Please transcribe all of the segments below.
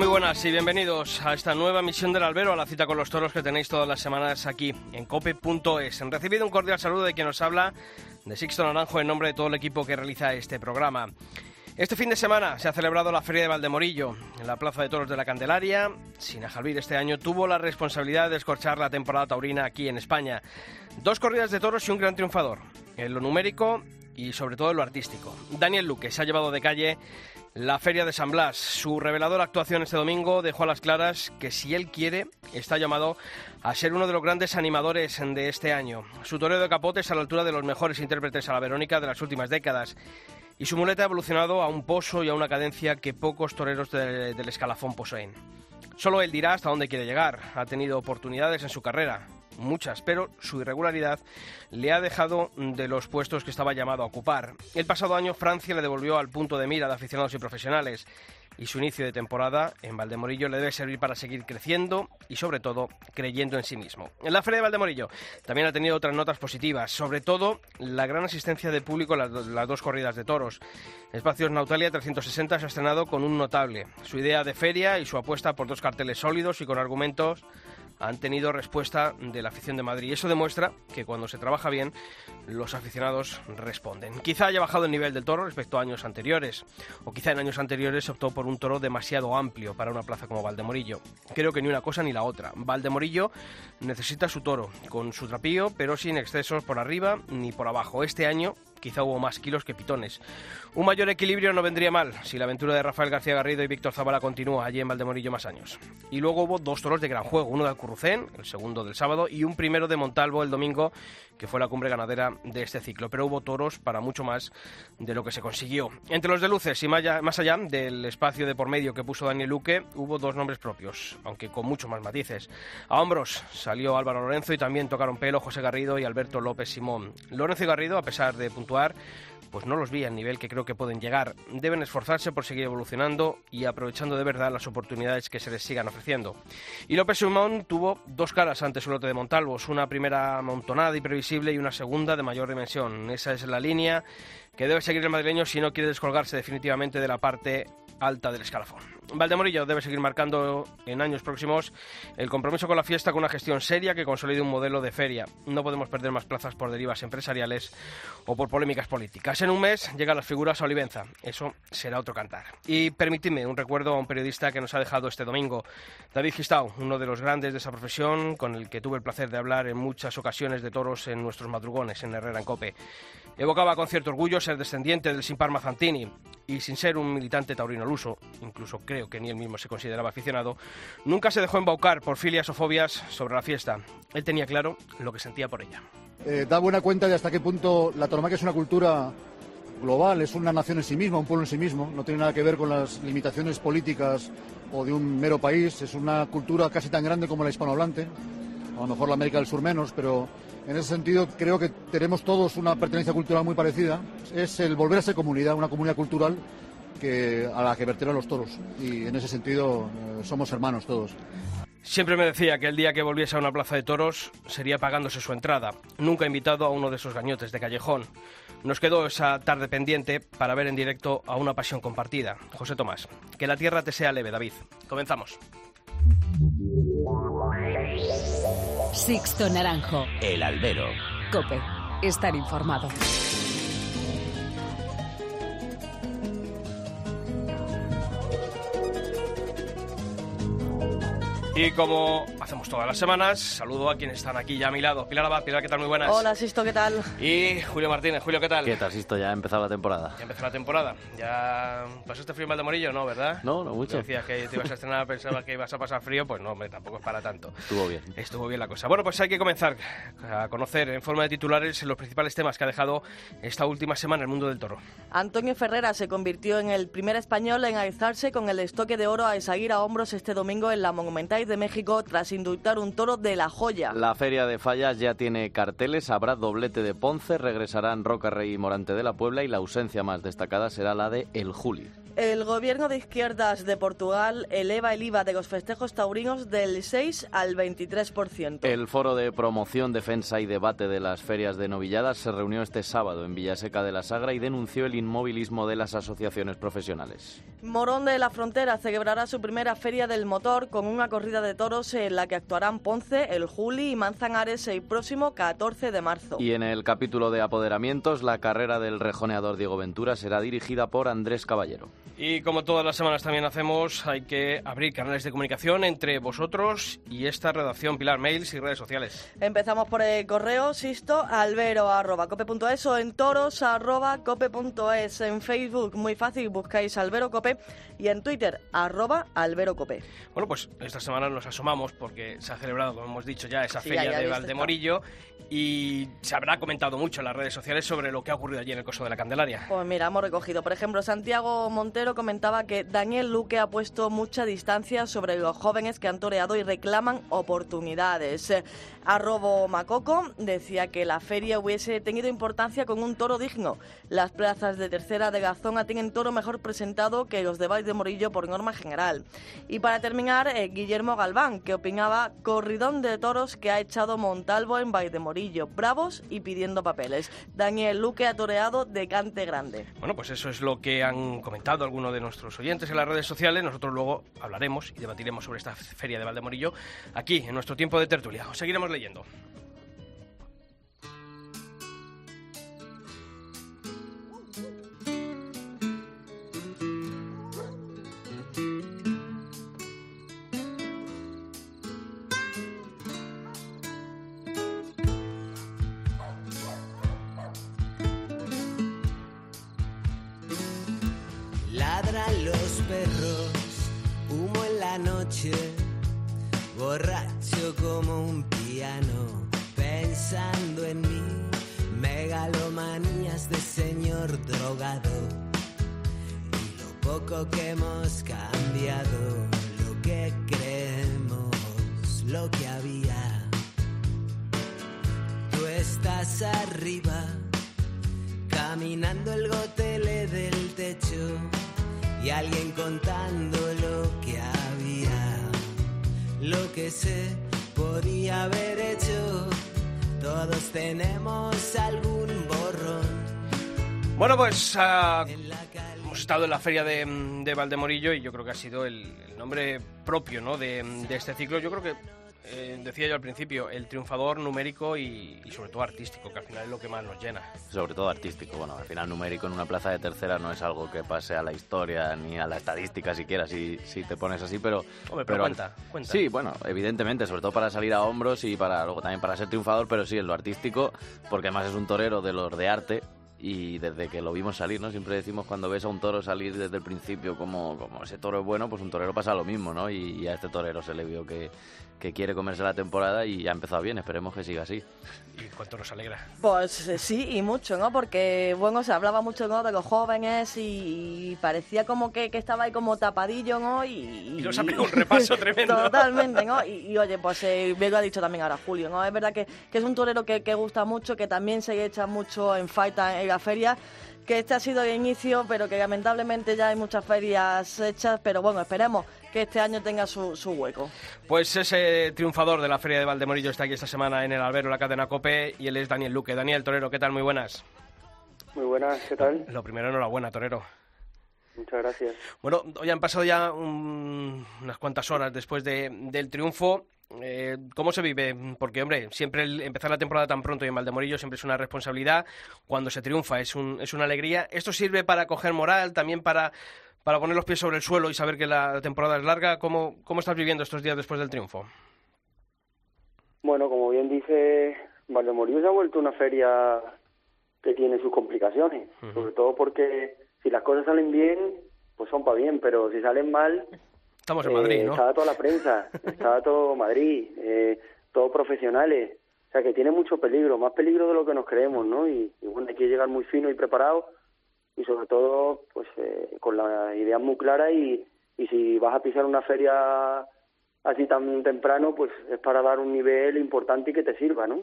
Muy buenas y bienvenidos a esta nueva misión del albero, a la cita con los toros que tenéis todas las semanas aquí en cope.es. Han recibido un cordial saludo de quien nos habla, de Sixto Naranjo, en nombre de todo el equipo que realiza este programa. Este fin de semana se ha celebrado la Feria de Valdemorillo en la Plaza de Toros de la Candelaria. Sinajalvir este año tuvo la responsabilidad de escorchar la temporada taurina aquí en España. Dos corridas de toros y un gran triunfador, en lo numérico y sobre todo en lo artístico. Daniel Luque se ha llevado de calle la Feria de San Blas. Su reveladora actuación este domingo dejó a las claras que si él quiere está llamado a ser uno de los grandes animadores de este año. Su toreo de capote es a la altura de los mejores intérpretes a la Verónica de las últimas décadas. Y su muleta ha evolucionado a un pozo y a una cadencia que pocos toreros de- del escalafón poseen. Solo él dirá hasta dónde quiere llegar. Ha tenido oportunidades en su carrera, muchas, pero su irregularidad le ha dejado de los puestos que estaba llamado a ocupar. El pasado año Francia le devolvió al punto de mira de aficionados y profesionales y su inicio de temporada en Valdemorillo le debe servir para seguir creciendo y sobre todo creyendo en sí mismo. En la Feria de Valdemorillo también ha tenido otras notas positivas, sobre todo la gran asistencia de público en las, las dos corridas de toros. Espacios Nautalia 360 se ha estrenado con un notable. Su idea de feria y su apuesta por dos carteles sólidos y con argumentos han tenido respuesta de la afición de Madrid. Eso demuestra que cuando se trabaja bien, los aficionados responden. Quizá haya bajado el nivel del toro respecto a años anteriores, o quizá en años anteriores se optó por un toro demasiado amplio para una plaza como Valdemorillo. Creo que ni una cosa ni la otra. Valdemorillo necesita su toro, con su trapío, pero sin excesos por arriba ni por abajo. Este año quizá hubo más kilos que pitones. Un mayor equilibrio no vendría mal si la aventura de Rafael García Garrido y Víctor Zabala continúa allí en Valdemorillo más años. Y luego hubo dos toros de gran juego, uno de Alcurrucén, el segundo del sábado, y un primero de Montalvo el domingo, que fue la cumbre ganadera de este ciclo. Pero hubo toros para mucho más de lo que se consiguió. Entre los de luces y más allá, más allá del espacio de por medio que puso Daniel Luque, hubo dos nombres propios, aunque con muchos más matices. A hombros salió Álvaro Lorenzo y también tocaron pelo José Garrido y Alberto López Simón. Lorenzo y Garrido, a pesar de puntuar, pues no los vi al nivel que creo que pueden llegar. Deben esforzarse por seguir evolucionando y aprovechando de verdad las oportunidades que se les sigan ofreciendo. Y López Simón tuvo dos caras ante su lote de Montalvos, una primera amontonada y previsible y una segunda de mayor dimensión. Esa es la línea que debe seguir el madrileño si no quiere descolgarse definitivamente de la parte alta del escalafón. Valdemorillo debe seguir marcando en años próximos el compromiso con la fiesta con una gestión seria que consolide un modelo de feria. No podemos perder más plazas por derivas empresariales o por polémicas políticas. En un mes llegan las figuras a Olivenza. Eso será otro cantar. Y permitidme un recuerdo a un periodista que nos ha dejado este domingo, David Gistau, uno de los grandes de esa profesión, con el que tuve el placer de hablar en muchas ocasiones de toros en nuestros madrugones en Herrera en Cope. Evocaba con cierto orgullo ser descendiente del Simpar Mazantini y sin ser un militante taurino al uso, incluso creo que ni él mismo se consideraba aficionado, nunca se dejó embaucar por filias o fobias sobre la fiesta. Él tenía claro lo que sentía por ella. Eh, da buena cuenta de hasta qué punto la tauromaquia es una cultura global, es una nación en sí misma, un pueblo en sí mismo, no tiene nada que ver con las limitaciones políticas o de un mero país, es una cultura casi tan grande como la hispanohablante, a lo mejor la América del Sur menos, pero en ese sentido creo que tenemos todos una pertenencia cultural muy parecida, es el volver a ser comunidad, una comunidad cultural que, a la que vertebran los toros y en ese sentido eh, somos hermanos todos. Siempre me decía que el día que volviese a una plaza de toros sería pagándose su entrada, nunca invitado a uno de esos gañotes de callejón. Nos quedó esa tarde pendiente para ver en directo a una pasión compartida. José Tomás, que la tierra te sea leve, David. Comenzamos. Sixto Naranjo. El albero. Cope. Estar informado. Y como hacemos todas las semanas. Saludo a quienes están aquí ya a mi lado. Pilar Abad, Pilar, ¿qué tal? Muy buenas. Hola, Sisto, ¿qué tal? Y Julio Martínez. Julio, ¿qué tal? ¿Qué tal, Sisto? Ya ha empezado la temporada. Ya empezó la temporada. ¿Ya pasaste frío en Valdemorillo? No, ¿verdad? No, no mucho. Decías que te ibas a estrenar, pensaba que ibas a pasar frío. Pues no, hombre, tampoco es para tanto. Estuvo bien. Estuvo bien la cosa. Bueno, pues hay que comenzar a conocer en forma de titulares los principales temas que ha dejado esta última semana el mundo del toro. Antonio Ferrera se convirtió en el primer español en alzarse con el estoque de oro a Esaguir a hombros este domingo en la Monumental de México tras indultar un toro de la joya. La Feria de Fallas ya tiene carteles, habrá doblete de Ponce, regresarán Roca Rey y Morante de la Puebla y la ausencia más destacada será la de El Juli. El gobierno de izquierdas de Portugal eleva el IVA de los festejos taurinos del 6 al 23%. El foro de promoción, defensa y debate de las ferias de novilladas se reunió este sábado en Villaseca de la Sagra y denunció el inmovilismo de las asociaciones profesionales. Morón de la Frontera celebrará su primera feria del motor con una corrida de toros en la que actuarán Ponce, El Juli y Manzanares el próximo 14 de marzo. Y en el capítulo de apoderamientos, la carrera del rejoneador Diego Ventura será dirigida por Andrés Caballero. Y como todas las semanas también hacemos, hay que abrir canales de comunicación entre vosotros y esta redacción, Pilar, mails y redes sociales. Empezamos por el correo, sisto, albero.cope.es o en toros.cope.es. En Facebook, muy fácil, buscáis Albero Cope y en Twitter, arroba Albero Cope. Bueno, pues esta semana nos asomamos porque se ha celebrado, como hemos dicho ya, esa Sí, feria ya- ya de Valdemorillo y se habrá comentado mucho en las redes sociales sobre lo que ha ocurrido allí en el Coso de la Candelaria. Pues mira, hemos recogido. Por ejemplo, Santiago Montero comentaba que Daniel Luque ha puesto mucha distancia sobre los jóvenes que han toreado y reclaman oportunidades. Eh, Arrobo Macoco decía que la feria hubiese tenido importancia con un toro digno. Las plazas de tercera de Gazona tienen toro mejor presentado que los de Valls de Morillo por norma general. Y para terminar, eh, Guillermo Galván, que opinaba corridón de toros que ha echado Montalvo en Morillo, bravos y pidiendo papeles. Daniel Luque ha toreado de cante grande. Bueno, pues eso es lo que han comentado algunos de nuestros oyentes en las redes sociales. Nosotros luego hablaremos y debatiremos sobre esta feria de Valdemorillo aquí, en nuestro tiempo de tertulia. Os seguiremos leyendo. Borracho como un piano, pensando en mí, megalomanías de señor drogado. Y lo poco que hemos cambiado, lo que creemos, lo que había. Tú estás arriba caminando el gotele del techo y alguien contando lo que había, lo que se podía haber hecho. Todos tenemos algún borrón Bueno, pues ah, hemos estado en la feria de, de Valdemorillo y yo creo que ha sido el, el nombre propio ¿no? de, de este ciclo. Yo creo que, eh, decía yo al principio, el triunfador numérico y, y sobre todo artístico, que al final es lo que más nos llena. Sobre todo artístico. Bueno, al final numérico en una plaza de tercera no es algo que pase a la historia ni a la estadística siquiera, si, si te pones así, pero... Hombre, pero cuenta, cuenta. Sí, bueno, evidentemente, sobre todo para salir a hombros y para luego también para ser triunfador, pero sí, en lo artístico, porque además es un torero de los de arte y desde que lo vimos salir, ¿no? Siempre decimos cuando ves a un toro salir desde el principio como, como ese toro es bueno, pues un torero pasa lo mismo, ¿no? Y, y a este torero se le vio que, que quiere comerse la temporada y ha empezado bien, esperemos que siga así. Y cuánto nos alegra. Pues eh, sí, y mucho, ¿no? Porque, bueno, se hablaba mucho ¿no? de los jóvenes y, parecía como que, que estaba ahí como tapadillo, ¿no? Y, Y nos ha pegado un repaso tremendo. Totalmente, ¿no? Y, y, oye, pues eh, bien lo ha dicho también ahora Julio, ¿no? Es verdad que, que es un torero que, que gusta mucho, que también se echa mucho en falta en la feria que este ha sido el inicio, pero que lamentablemente ya hay muchas ferias hechas, pero bueno, esperemos que este año tenga su, su hueco. Pues ese triunfador de la Feria de Valdemorillo está aquí esta semana en el albero, la cadena COPE, y él es Daniel Luque. Daniel Torero, ¿qué tal? Muy buenas. Muy buenas, ¿qué tal? Lo primero, enhorabuena, Torero. Muchas gracias. Bueno, hoy han pasado ya un- unas cuantas horas después de- del triunfo. Eh, ¿Cómo se vive? Porque, hombre, siempre el empezar la temporada tan pronto y en Valdemorillo siempre es una responsabilidad. Cuando se triunfa es, un, es una alegría. ¿Esto sirve para coger moral, también para, para poner los pies sobre el suelo y saber que la temporada es larga? ¿Cómo, cómo estás viviendo estos días después del triunfo? Bueno, como bien dice, Valdemorillo se ha vuelto una feria que tiene sus complicaciones, sobre todo porque si las cosas salen bien, pues son para bien, pero si salen mal, Estamos en Madrid, eh, ¿no? Estaba toda la prensa, estaba todo Madrid, eh, todos profesionales. O sea que tiene mucho peligro, más peligro de lo que nos creemos, ¿no? Y, y bueno, hay que llegar muy fino y preparado y sobre todo, pues eh, con la idea muy clara y, y si vas a pisar una feria así tan temprano, pues es para dar un nivel importante y que te sirva, ¿no?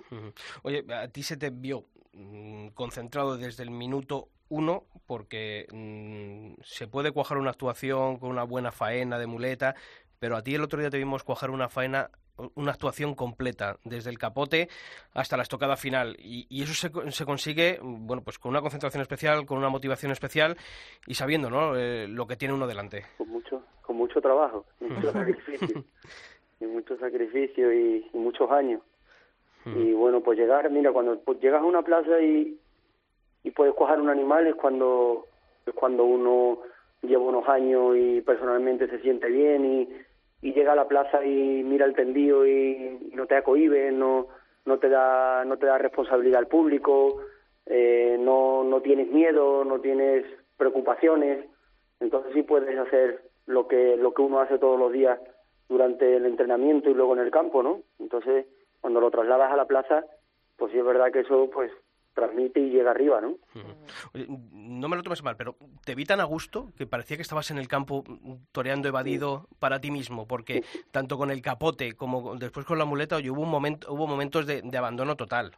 Oye, a ti se te vio mm, concentrado desde el minuto uno, porque mm, se puede cuajar una actuación con una buena faena de muleta, pero a ti el otro día te vimos cuajar una faena, una actuación completa, desde el capote hasta la estocada final. Y, y eso se, se consigue, bueno, pues con una concentración especial, con una motivación especial y sabiendo, ¿no?, Eh, lo que tiene uno delante. con mucho con mucho trabajo mucho sacrificio y mucho sacrificio y, y muchos años y bueno pues llegar mira cuando pues, llegas a una plaza y y puedes cuajar un animal es cuando es cuando uno lleva unos años y personalmente se siente bien y, y llega a la plaza y mira el tendido y, no te acohibe no no te da no te da responsabilidad al público eh, no no tienes miedo no tienes preocupaciones. Entonces sí puedes hacer lo que lo que uno hace todos los días durante el entrenamiento y luego en el campo no entonces cuando lo trasladas a la plaza pues sí es verdad que eso pues transmite y llega arriba no Oye, no me lo tomes mal, pero te vi tan a gusto que parecía que estabas en el campo mm, toreando evadido para ti mismo, porque tanto con el capote como con- después con la muleta, oye, hubo, un momento, hubo momentos de, de abandono total.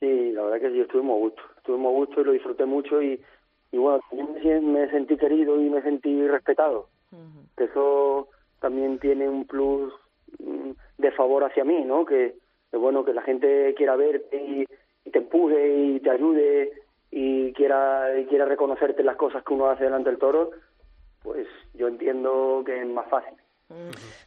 Sí, la verdad que sí, estuvimos a gusto. Estuvimos a gusto y lo disfruté mucho y, y bueno, también me, sentí querido y me sentí respetado. Que eso también tiene un plus de favor hacia mí, ¿no? Que, que bueno, que la gente quiera verte y, y te empuje y te ayude y quiera, y quiera reconocerte las cosas que uno hace delante del toro, pues yo entiendo que es más fácil.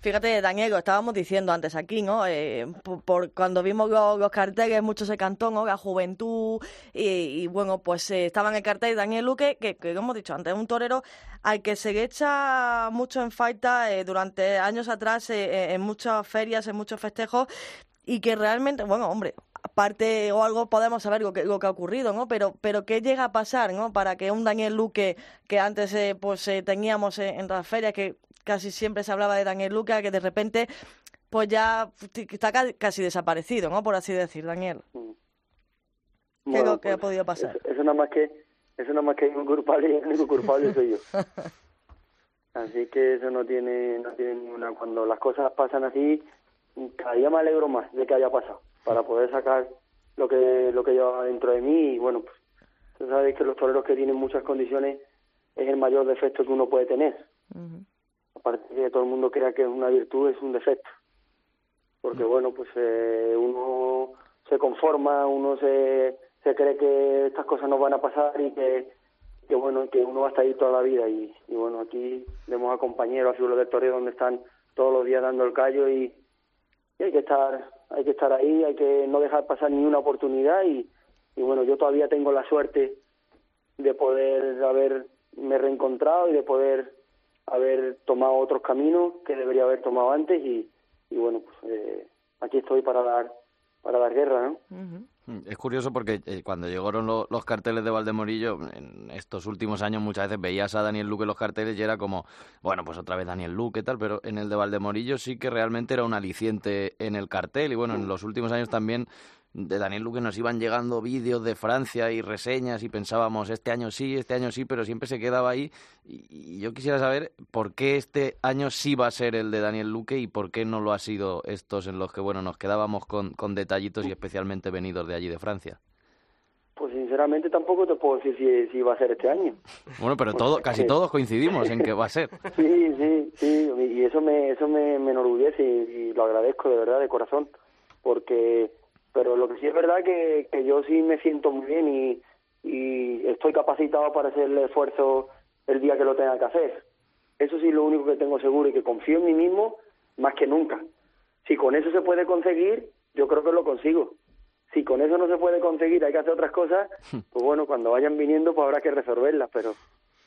Fíjate, Daniel, lo estábamos diciendo antes aquí, ¿no? Eh, por, cuando vimos los, carteles, mucho se cantó, ¿no? La juventud, y, bueno, pues eh, estaba en el cartel Daniel Luque, que, lo hemos dicho antes, es un torero al que se echa mucho en falta eh, durante años atrás, eh, en muchas ferias, en muchos festejos, y que realmente, bueno, hombre, aparte o algo podemos saber lo que, lo que ha ocurrido, ¿no? Pero, pero ¿qué llega a pasar, ¿no? Para que un Daniel Luque que antes eh, pues eh, teníamos eh, en las ferias, que casi siempre se hablaba de Daniel Luque, que de repente pues ya está ca- casi desaparecido, ¿no? Por así decir, Daniel. ¿Qué es lo que ha podido pasar? Eso, eso nada más que eso nada más que hay un culpable y el único culpable soy yo. Así que eso no tiene no tiene ninguna cuando las cosas pasan así cada día me alegro más de que haya pasado para poder sacar lo que lo que lleva dentro de mí y bueno pues tú sabes que los toreros que tienen muchas condiciones es el mayor defecto que uno puede tener. Aparte de que todo el mundo crea que es una virtud es un defecto. Porque bueno pues eh, uno se conforma uno se se cree que estas cosas no van a pasar y que que bueno que uno va a estar ahí toda la vida. Y, y bueno aquí vemos a compañeros a figuras del toreo donde están todos los días dando el callo y, y hay que estar hay que estar ahí hay que no dejar pasar ni una oportunidad y, y bueno yo todavía tengo la suerte de poder haberme reencontrado y de poder haber tomado otros caminos que debería haber tomado antes y, y bueno pues eh, aquí estoy para dar para dar guerra no Es curioso porque eh, cuando llegaron lo- los carteles de Valdemorillo, en estos últimos años muchas veces veías a Daniel Luque en los carteles y era como, bueno, pues otra vez Daniel Luque, tal, pero en el de Valdemorillo sí que realmente era un aliciente en el cartel y bueno, en los últimos años también de Daniel Luque nos iban llegando vídeos de Francia y reseñas y pensábamos, este año sí, este año sí, pero siempre se quedaba ahí y, y yo quisiera saber por qué este año sí va a ser el de Daniel Luque y por qué no lo ha sido estos en los que, bueno, nos quedábamos con, con detallitos y especialmente venidos de allí de Francia. pues sinceramente tampoco te puedo decir si, si va a ser este año Bueno, pero todo, casi todos coincidimos en que va a ser. Sí, sí, sí, y eso me, eso me, me enorgullece y, y lo agradezco de verdad, de corazón, porque, pero lo que sí es verdad que, que yo sí me siento muy bien y, y estoy capacitado para hacer el esfuerzo el día que lo tenga que hacer. Eso sí es lo único que tengo seguro y que confío en mí mismo más que nunca. Si con eso se puede conseguir, yo creo que lo consigo. Si con eso no se puede conseguir, hay que hacer otras cosas, pues bueno, cuando vayan viniendo pues habrá que resolverlas, pero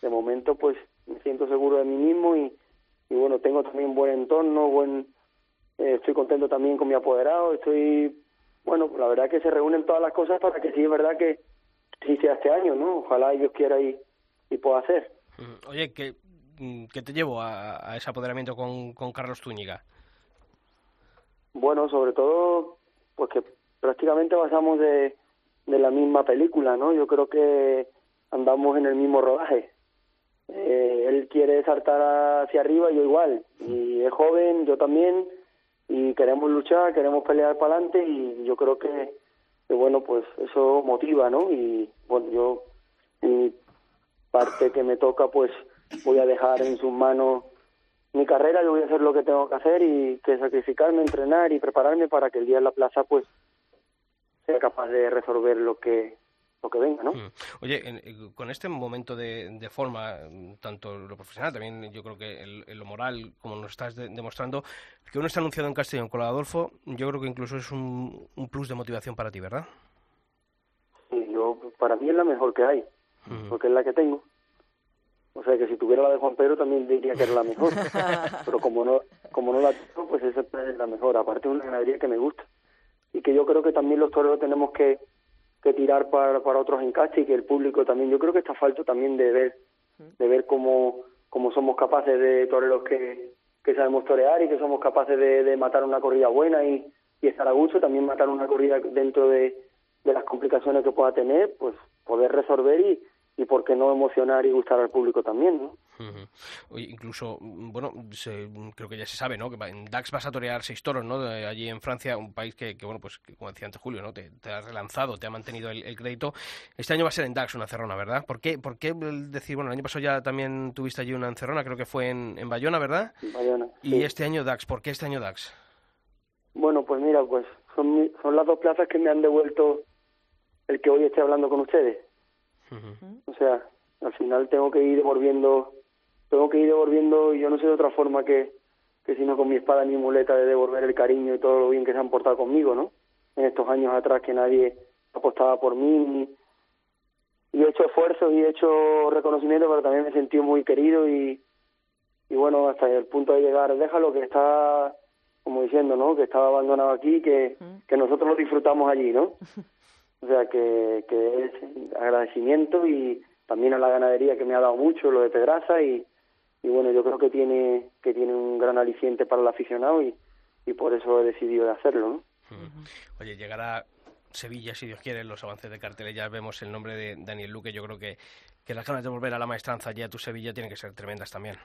de momento pues me siento seguro de mí mismo y, y bueno, tengo también buen entorno, buen eh, estoy contento también con mi apoderado, estoy, bueno, pues la verdad que se reúnen todas las cosas para que sí es verdad que sí sea este año, ¿no? Ojalá Dios quiera y, y pueda hacer. Oye, ¿qué, mm, qué te llevó a, a ese apoderamiento con, con Carlos Zúñiga? Bueno, sobre todo, pues que prácticamente pasamos de, de la misma película, ¿no? Yo creo que andamos en el mismo rodaje. Eh, él quiere saltar hacia arriba, yo igual. Y es joven, yo también, y queremos luchar, queremos pelear para adelante, y yo creo que, bueno, pues eso motiva, ¿no? Y bueno, yo, mi parte que me toca, pues voy a dejar en sus manos mi carrera, yo voy a hacer lo que tengo que hacer y que sacrificarme, entrenar y prepararme para que el día en la plaza, pues, sea capaz de resolver lo que lo que venga, ¿no? Mm. Oye, en- eh, con este momento de, de forma, mm, tanto lo profesional, también yo creo que el- lo moral, como nos estás de- demostrando, que uno está anunciado en Castellón con la de Adolfo, yo creo que incluso es un, un plus de motivación para ti, ¿verdad? Sí, yo, para mí es la mejor que hay, porque es la que tengo. O sea que si tuviera la de Juan Pedro también diría que era la mejor. Pero como no, como no la tengo, pues esa es la mejor. Aparte es una ganadería que me gusta. Y que yo creo que también los toreros tenemos que, que tirar para, para otros encastes y que el público también. Yo creo que está falta también de ver, de ver cómo, cómo somos capaces de toreros que, que sabemos torear y que somos capaces de, de matar una corrida buena y, y estar a gusto, también matar una corrida dentro de, de las complicaciones que pueda tener, pues poder resolver y, y por qué no emocionar y gustar al público también, ¿no? Incluso, bueno, se- creo que ya se sabe, ¿no? Que en DAX vas a torear seis toros, ¿no? De allí en Francia, un país que, que, bueno, pues que, como decía antes Julio, ¿no? Te, te ha relanzado, te ha mantenido el, el crédito. Este año va a ser en DAX una encerrona, ¿verdad? ¿Por qué, por qué decir, bueno, el año pasado ya también tuviste allí una encerrona, creo que fue en, en Bayona, ¿verdad? Bayona, Y sí. este año DAX, ¿por qué este año DAX? Bueno, pues mira, pues son, son las dos plazas que me han devuelto el que hoy esté hablando con ustedes. O sea, al final tengo que ir devolviendo, tengo que ir devolviendo, y yo no sé de otra forma que, que sino con mi espada mi muleta de devolver el cariño y todo lo bien que se han portado conmigo, ¿no? En estos años atrás que nadie apostaba por mí, ni- y he hecho esfuerzos y he hecho reconocimiento, pero también me he sentido muy querido y, y bueno, hasta el punto de llegar, déjalo que está, como diciendo, ¿no? Que estaba abandonado aquí, que, que nosotros lo disfrutamos allí, ¿no? O sea, que, que es agradecimiento y también a la ganadería que me ha dado mucho, lo de Pedraza y, y bueno, yo creo que tiene que tiene un gran aliciente para el aficionado y, y por eso he decidido de hacerlo, ¿no? Oye, llegará Sevilla, si Dios quiere, en los avances de carteles ya vemos el nombre de Daniel Luque. Yo creo que, que las ganas de volver a la maestranza ya a tu Sevilla tienen que ser tremendas también.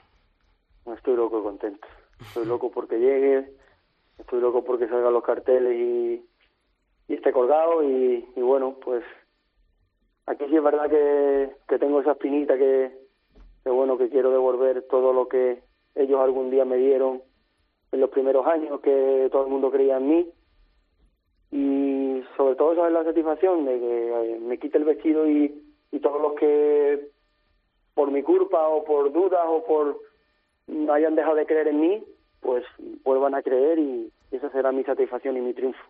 Estoy loco y contento. Estoy loco porque llegue, estoy loco porque salgan los carteles y, y esté colgado y, y bueno, pues aquí sí es verdad que, que tengo esa espinita que, que bueno, que quiero devolver todo lo que ellos algún día me dieron en los primeros años, que todo el mundo creía en mí. Y sobre todo es la satisfacción de que eh, me quite el vestido y, y todos los que por mi culpa o por dudas o por hayan dejado de creer en mí, pues vuelvan a creer y esa será mi satisfacción y mi triunfo.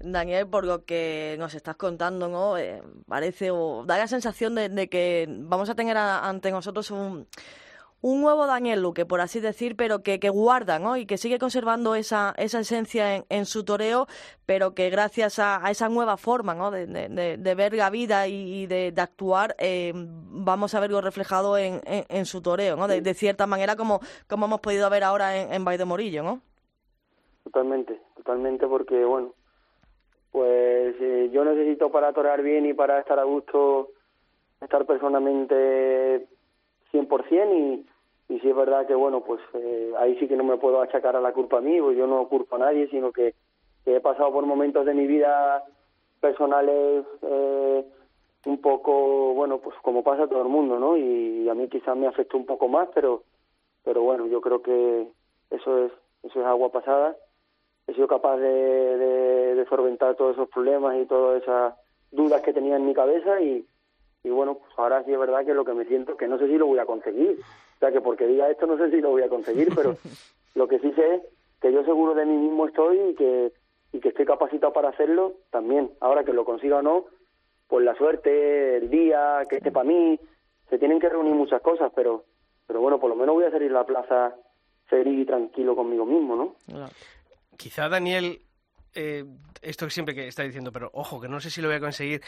Daniel, por lo que nos estás contando, ¿no? Eh, parece o da la sensación de, de que vamos a tener a- ante nosotros un, un nuevo Daniel Luque, por así decir, pero que, que guarda, ¿no? Y que sigue conservando esa, esa esencia en, en su toreo, pero que gracias a, a esa nueva forma, ¿no? De, de- de- de ver la vida y, y de, de actuar, eh, vamos a verlo reflejado en, en, en su toreo, ¿no? De, cierta manera, como, como hemos podido ver ahora en, en de Morillo, ¿no? Totalmente, totalmente porque, bueno, pues eh, yo necesito para torear bien y para estar a gusto, estar personalmente 100% y, y si es verdad que, bueno, pues eh, ahí sí que no me puedo achacar a la culpa a mí, pues yo no culpo a nadie, sino que, que he pasado por momentos de mi vida personales eh, un poco, bueno, pues como pasa a todo el mundo, ¿no? Y a mí quizás me afectó un poco más, pero pero bueno, yo creo que eso es eso es agua pasada. He sido capaz de, de, de solventar todos esos problemas y todas esas dudas que tenía en mi cabeza y, y bueno, pues ahora sí es verdad que lo que me siento que no sé si lo voy a conseguir. O sea, que porque diga esto no sé si lo voy a conseguir, pero lo que sí sé es que yo seguro de mí mismo estoy y que, y que estoy capacitado para hacerlo también. Ahora que lo consiga o no, pues la suerte, el día, que esté para mí, se tienen que reunir muchas cosas, pero pero bueno, por lo menos voy a salir a la plaza feliz y tranquilo conmigo mismo, ¿no? Quizá Daniel eh, esto siempre que está diciendo, pero ojo, que no sé si lo voy a conseguir.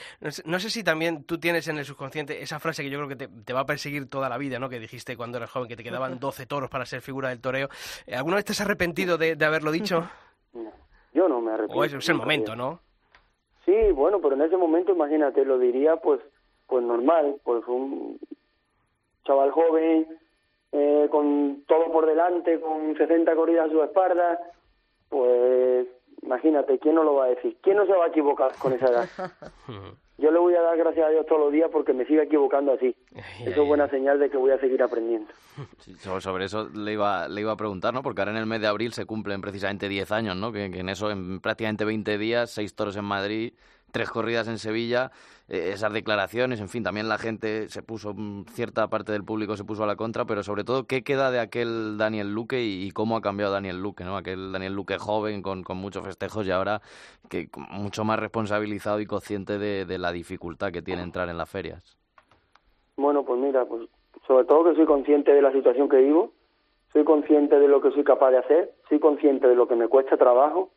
No sé, si también tú tienes en el subconsciente esa frase que yo creo que te, va a perseguir toda la vida, ¿no? Que dijiste cuando eras joven que te quedaban 12 toros para ser figura del toreo. Eh, ¿Alguna vez te has arrepentido de, haberlo dicho? yo no me arrepiento. O es, el momento, ¿no? Sí, bueno, pero en ese momento, imagínate, lo diría pues pues normal, pues un chaval joven, eh, con todo por delante, con 60 corridas a su espalda, pues Imagínate, ¿quién no lo va a decir? ¿Quién no se va a equivocar con esa edad? Yo le voy a dar gracias a Dios todos los días porque me sigue equivocando así. Eso es buena señal de que voy a seguir aprendiendo. sobre eso le iba, le iba a preguntar, ¿no? Porque ahora en el mes de abril se cumplen precisamente 10 años, ¿no? Que, que en eso, en prácticamente 20 días, seis toros en Madrid, tres corridas en Sevilla, eh, esas declaraciones, en fin, también la gente se puso, mm, cierta parte del público se puso a la contra, pero sobre todo, ¿qué queda de aquel Daniel Luque y, cómo ha cambiado Daniel Luque, ¿no? Aquel Daniel Luque joven, con, con muchos festejos y ahora que mucho más responsabilizado y consciente de, de la dificultad que tiene entrar en las ferias. Bueno, pues mira, pues sobre todo que soy consciente de la situación que vivo, soy consciente de lo que soy capaz de hacer, soy consciente de lo que me cuesta trabajo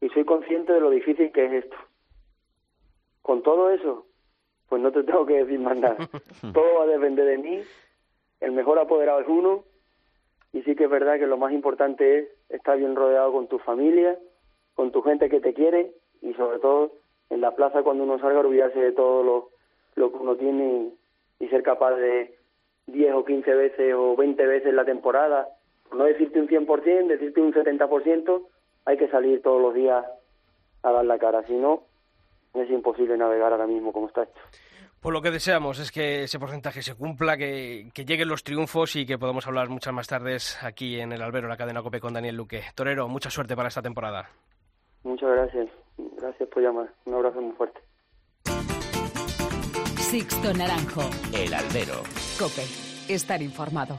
y soy consciente de lo difícil que es esto. Con todo eso, pues no te tengo que decir más nada. Todo va a depender de mí. El mejor apoderado es uno. Y sí que es verdad que lo más importante es estar bien rodeado con tu familia, con tu gente que te quiere y sobre todo en la plaza cuando uno salga a olvidarse de todo lo, lo que uno tiene y, ser capaz de 10 o 15 veces o 20 veces la temporada, por no decirte un 100%, decirte un 70%, hay que salir todos los días a dar la cara, si no, es imposible navegar ahora mismo como está hecho. Pues lo que deseamos es que ese porcentaje se cumpla, que, lleguen los triunfos y que podamos hablar muchas más tardes aquí en el Albero, la cadena COPE con Daniel Luque. Torero, mucha suerte para esta temporada. Muchas gracias. Gracias por llamar. Un abrazo muy fuerte. Sixto Naranjo. El Albero. COPE. Estar informado.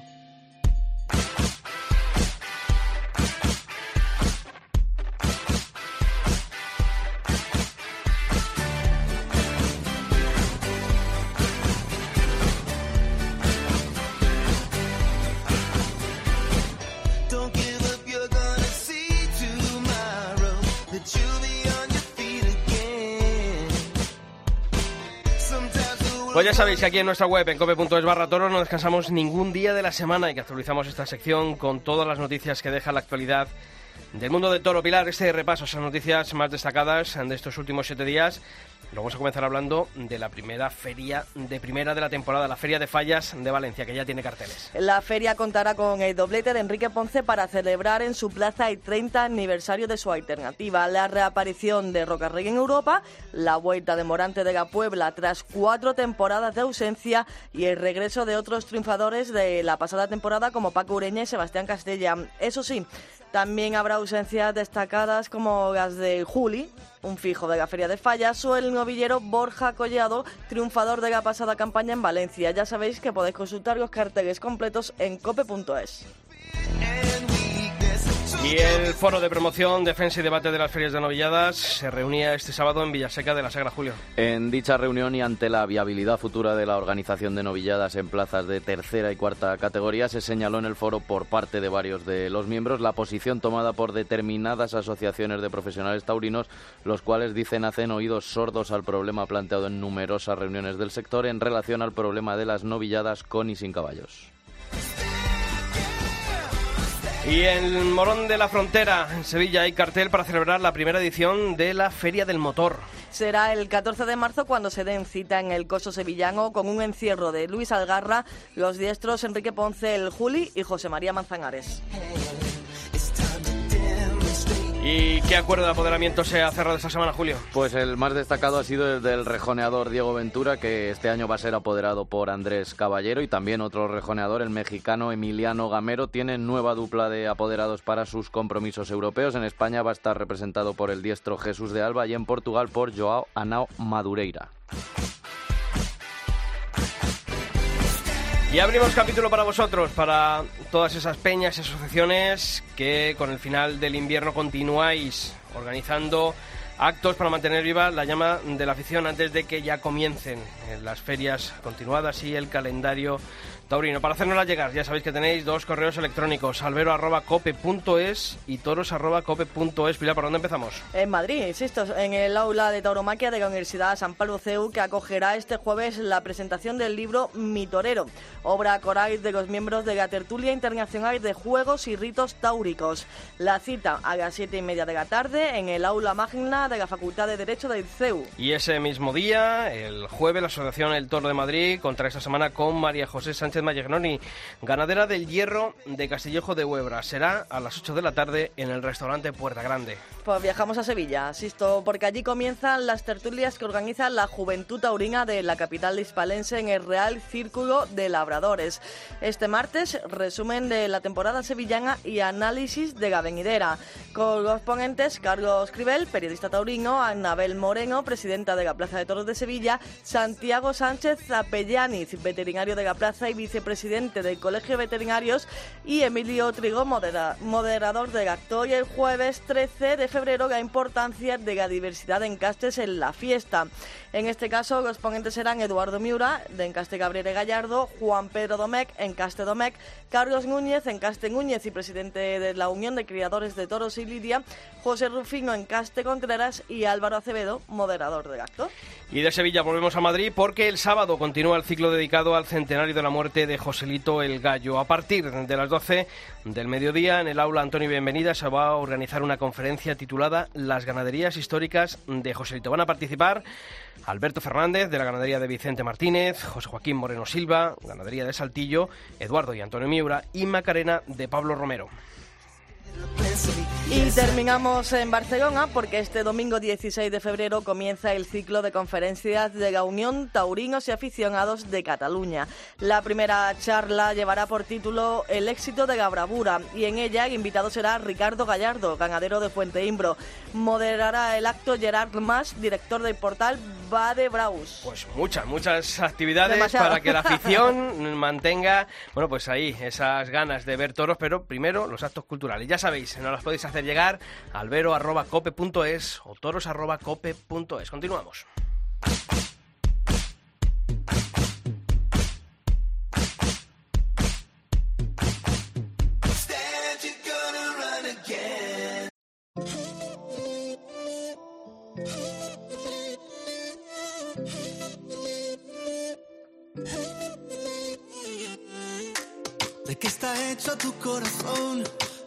Pues ya sabéis que aquí en nuestra web, en cope.es barra toro, no descansamos ningún día de la semana y que actualizamos esta sección con todas las noticias que deja la actualidad del mundo de Toro Pilar. Este repaso, esas noticias más destacadas de estos últimos siete días vamos a comenzar hablando de la primera feria de primera de la temporada, la Feria de Fallas de Valencia, que ya tiene carteles. La feria contará con el doblete de Enrique Ponce para celebrar en su plaza el 30 aniversario de su alternativa, la reaparición de Rocarrey en Europa, la vuelta de Morante de la Puebla tras cuatro temporadas de ausencia y el regreso de otros triunfadores de la pasada temporada como Paco Ureña y Sebastián Castella. Eso sí, también habrá ausencias destacadas como las de Juli, un fijo de la Feria de Fallas, o el novillero Borja Collado, triunfador de la pasada campaña en Valencia. Ya sabéis que podéis consultar los carteles completos en cope.es. Y el foro de promoción, defensa y debate de las ferias de novilladas se reunía este sábado en Villaseca de la Sagra Julio. En dicha reunión y ante la viabilidad futura de la organización de novilladas en plazas de tercera y cuarta categoría, se señaló en el foro por parte de varios de los miembros la posición tomada por determinadas asociaciones de profesionales taurinos, los cuales dicen hacen oídos sordos al problema planteado en numerosas reuniones del sector en relación al problema de las novilladas con y sin caballos. Y en Morón de la Frontera, en Sevilla, hay cartel para celebrar la primera edición de la Feria del Motor. Será el 14 de marzo cuando se den cita en el Coso Sevillano con un encierro de Luis Algarra, los diestros Enrique Ponce, el Juli y José María Manzanares. ¿Y qué acuerdo de apoderamiento se ha cerrado esta semana, Julio? Pues el más destacado ha sido el del rejoneador Diego Ventura, que este año va a ser apoderado por Andrés Caballero y también otro rejoneador, el mexicano Emiliano Gamero. Tiene nueva dupla de apoderados para sus compromisos europeos. En España va a estar representado por el diestro Jesús de Alba y en Portugal por Joao Anao Madureira. Y abrimos capítulo para vosotros, para todas esas peñas y asociaciones que con el final del invierno continuáis organizando actos para mantener viva la llama de la afición antes de que ya comiencen las ferias continuadas y el calendario taurino. Para hacernosla llegar, ya sabéis que tenéis dos correos electrónicos, albero.cope.es y toros.cope.es. Pilar, ¿por dónde empezamos? En Madrid, insisto, en el aula de tauromaquia de la Universidad San Pablo CEU, que acogerá este jueves la presentación del libro Mi Torero, obra coral de los miembros de la tertulia internacional de juegos y ritos táuricos. La cita a las siete y media de la tarde en el aula magna de la Facultad de Derecho del CEU. Y ese mismo día, el jueves, la Asociación El Toro de Madrid contra esta semana con María José Sánchez Mayegnoni, ganadera del Hierro de Castillejo de Huebra. Será a las 8 de la tarde en el restaurante Puerta Grande. Pues viajamos a Sevilla, asisto, porque allí comienzan las tertulias que organiza la Juventud Taurina de la capital hispalense en el Real Círculo de Labradores. Este martes, resumen de la temporada sevillana y análisis de la venidera, con los ponentes Carlos Cribel, periodista taurino, Anabel Moreno, presidenta de la Plaza de Toros de Sevilla, Santiago Sánchez Zapellaniz, veterinario de la Plaza y vicepresidente del Colegio de Veterinarios, y Emilio Trigo, modera- moderador del acto. Y el jueves 13 de febrero, la importancia de la diversidad de encastes en la fiesta. En este caso, los ponentes serán Eduardo Miura, de Encaste Gabriel Gallardo, Juan Pedro Domecq, Encaste Domecq, Carlos Núñez, Encaste Núñez y presidente de la Unión de Criadores de Toros y Lidia, José Rufino, Encaste Contreras y Álvaro Acevedo, moderador del acto. Y de Sevilla volvemos a Madrid porque el sábado continúa el ciclo dedicado al centenario de la muerte de Joselito el Gallo. A partir de las 12 del mediodía en el aula Antonio Bienvenida se va a organizar una conferencia titulada Las ganaderías históricas de Joselito. Van a participar Alberto Fernández de la ganadería de Vicente Martínez, José Joaquín Moreno Silva, ganadería de Saltillo, Eduardo y Antonio Miura y Macarena de Pablo Romero. Y terminamos en Barcelona porque este domingo 16 de febrero comienza el ciclo de conferencias de la Unión Taurinos y Aficionados de Cataluña. La primera charla llevará por título El éxito de la bravura y en ella el invitado será Ricardo Gallardo, ganadero de Fuente Imbro. Moderará el acto Gerard Mas, director del portal Bade Braus. Pues muchas, muchas actividades Demasiado. para que la afición mantenga, bueno, pues ahí esas ganas de ver toros, pero primero los actos culturales. Ya sabéis, nos las podéis hacer llegar albero.cope.es o toros.cope.es. Continuamos. ¿De qué está hecho tu corazón?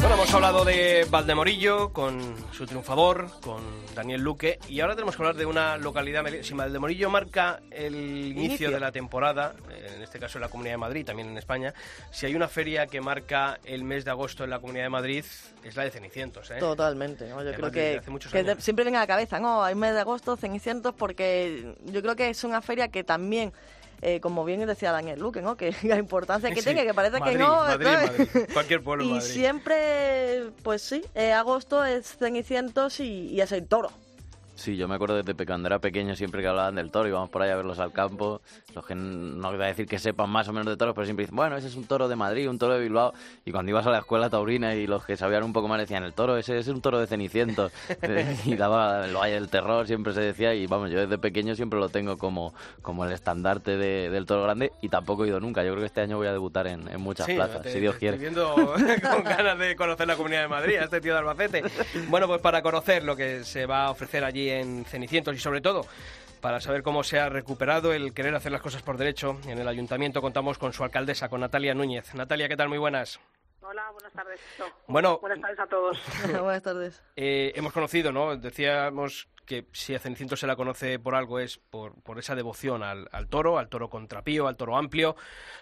Bueno, hemos hablado de Valdemorillo con su triunfador, con Daniel Luque, y ahora tenemos que hablar de una localidad. Si Valdemorillo marca el inicio, Inicio. de la temporada, eh, en este caso en la Comunidad de Madrid, también en España, si hay una feria que marca el mes de agosto en la Comunidad de Madrid, es la de Cenicientos. ¿eh? Totalmente, ¿no? yo creo desde que, que de- siempre viene a la cabeza, ¿no? Hay mes de agosto, Cenicientos, porque yo creo que es una feria que también, eh, como bien decía Daniel Luque, ¿no? Que la importancia que Sí, tiene, que parece Madrid, que no. Madrid. Madrid. Cualquier pueblo Y Madrid. siempre, pues sí, eh, agosto es Cenicientos y, y es el toro. Sí, yo me acuerdo desde pe- cuando era pequeño siempre que hablaban del toro, íbamos por ahí a verlos al campo. Los que no voy a decir que sepan más o menos de toros, pero siempre dicen, bueno, ese es un toro de Madrid, un toro de Bilbao. Y cuando ibas a la escuela taurina y los que sabían un poco más decían, el toro, ese es un toro de Cenicientos. Eh, y daba el Valle del Terror, siempre se decía. Y vamos, yo desde pequeño siempre lo tengo como, como el estandarte de- del toro grande y tampoco he ido nunca. Yo creo que este año voy a debutar en, en muchas Sí, plazas, te- si Dios quiere. Estoy viendo con ganas de conocer la Comunidad de Madrid, a este tío de Albacete. Bueno, pues para conocer lo que se va a ofrecer allí en Cenicientos y sobre todo para saber cómo se ha recuperado el querer hacer las cosas por derecho, en el ayuntamiento contamos con su alcaldesa, con Natalia Núñez. Natalia, ¿qué tal? Muy buenas. Hola, buenas tardes. No, Bueno. buenas tardes a todos. Buenas tardes. Eh, hemos conocido, ¿no? Decíamos que si a Cenicientos se la conoce por algo es por, por esa devoción al, al toro, al toro contrapío, al toro amplio,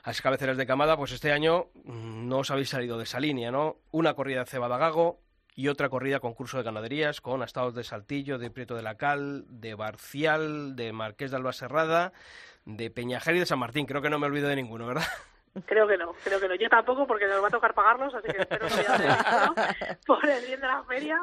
a esas cabeceras de camada, pues este año mm, no os habéis salido de esa línea, ¿no? Una corrida de cebada-gago y otra corrida concurso de ganaderías con astados de Saltillo, de Prieto de la Cal, de Barcial, de Marqués de Alba Serrada, de Peñajer y de San Martín. Creo que no me olvido de ninguno, ¿verdad? Creo que no, creo que no. Yo tampoco porque nos va a tocar pagarlos, así que espero que ya por el bien de la feria,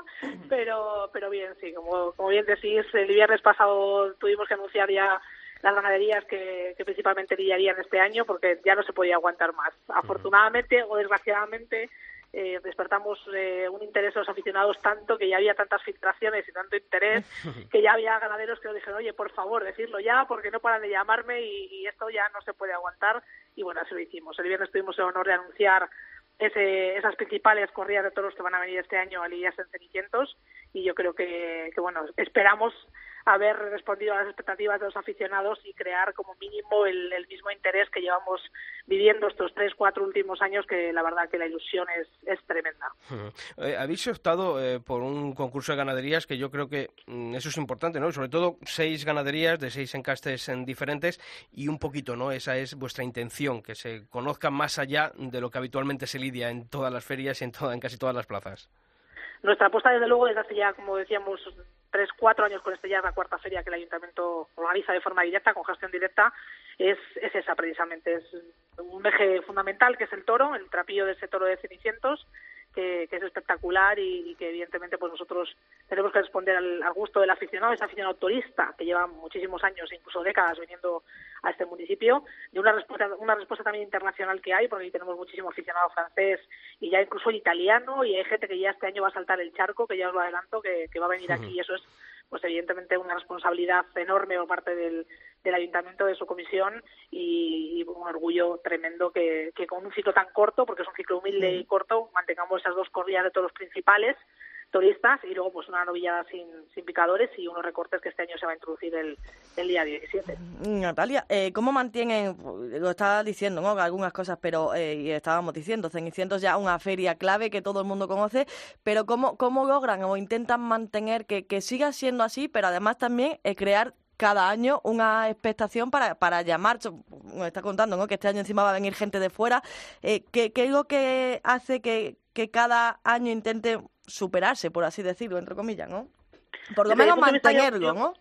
pero pero bien, sí, como, como bien decís, el viernes pasado tuvimos que anunciar ya las ganaderías que, que principalmente lidiarían este año porque ya no se podía aguantar más. Afortunadamente o desgraciadamente eh, despertamos eh, un interés de los aficionados tanto que ya había tantas filtraciones y tanto interés que ya había ganaderos que nos dijeron, oye, por favor, decirlo ya porque no paran de llamarme y, y esto ya no se puede aguantar. Y bueno, así lo hicimos. El viernes tuvimos el honor de anunciar ese, esas principales corridas de toros que van a venir este año a Lidias en Cenicientos y yo creo que, que bueno, esperamos haber respondido a las expectativas de los aficionados y crear como mínimo el, el, mismo interés que llevamos viviendo estos tres, cuatro últimos años, que la verdad que la ilusión es, es tremenda. Eh, habéis optado eh, por un concurso de ganaderías que yo creo que mm, eso es importante, ¿no? Sobre todo seis ganaderías de seis encastes en diferentes y un poquito, ¿no? Esa es vuestra intención, que se conozca más allá de lo que habitualmente se lidia en todas las ferias y en, toda, en casi todas las plazas. Nuestra apuesta, desde luego, desde hace ya, como decíamos, tres, cuatro años con este la cuarta feria que el ayuntamiento organiza de forma directa, con gestión directa, es, es esa precisamente. Es un eje fundamental que es el toro, el trapillo de ese toro de Cenicientos, que, que es espectacular y, y, que evidentemente pues nosotros tenemos que responder al, al, gusto del aficionado, ese aficionado turista que lleva muchísimos años, incluso décadas viniendo a este municipio, de una respuesta, una respuesta también internacional que hay, porque ahí tenemos muchísimo aficionado francés y ya incluso el italiano, y hay gente que ya este año va a saltar el charco, que ya os lo adelanto, que, que va a venir aquí y eso es pues evidentemente una responsabilidad enorme por parte del, del ayuntamiento de su comisión y, y, un orgullo tremendo que, que con un ciclo tan corto, porque es un ciclo humilde y corto, mantengamos esas dos corridas de todos los principales turistas y luego pues una novillada sin, sin picadores y unos recortes que este año se va a introducir el, el día 17. Natalia, eh, ¿cómo mantienen, lo estaba diciendo, ¿no? algunas cosas, pero eh, y estábamos diciendo, Cenicientos ya una feria clave que todo el mundo conoce, pero ¿cómo, cómo logran o intentan mantener que, que siga siendo así, pero además también eh, crear cada año una expectación para, para llamar, nos está contando ¿no? que este año encima va a venir gente de fuera, eh, ¿qué, ¿qué es lo que hace que, que cada año intente superarse, por así decirlo, entre comillas, ¿no? Por lo menos mantenerlo, ¿no?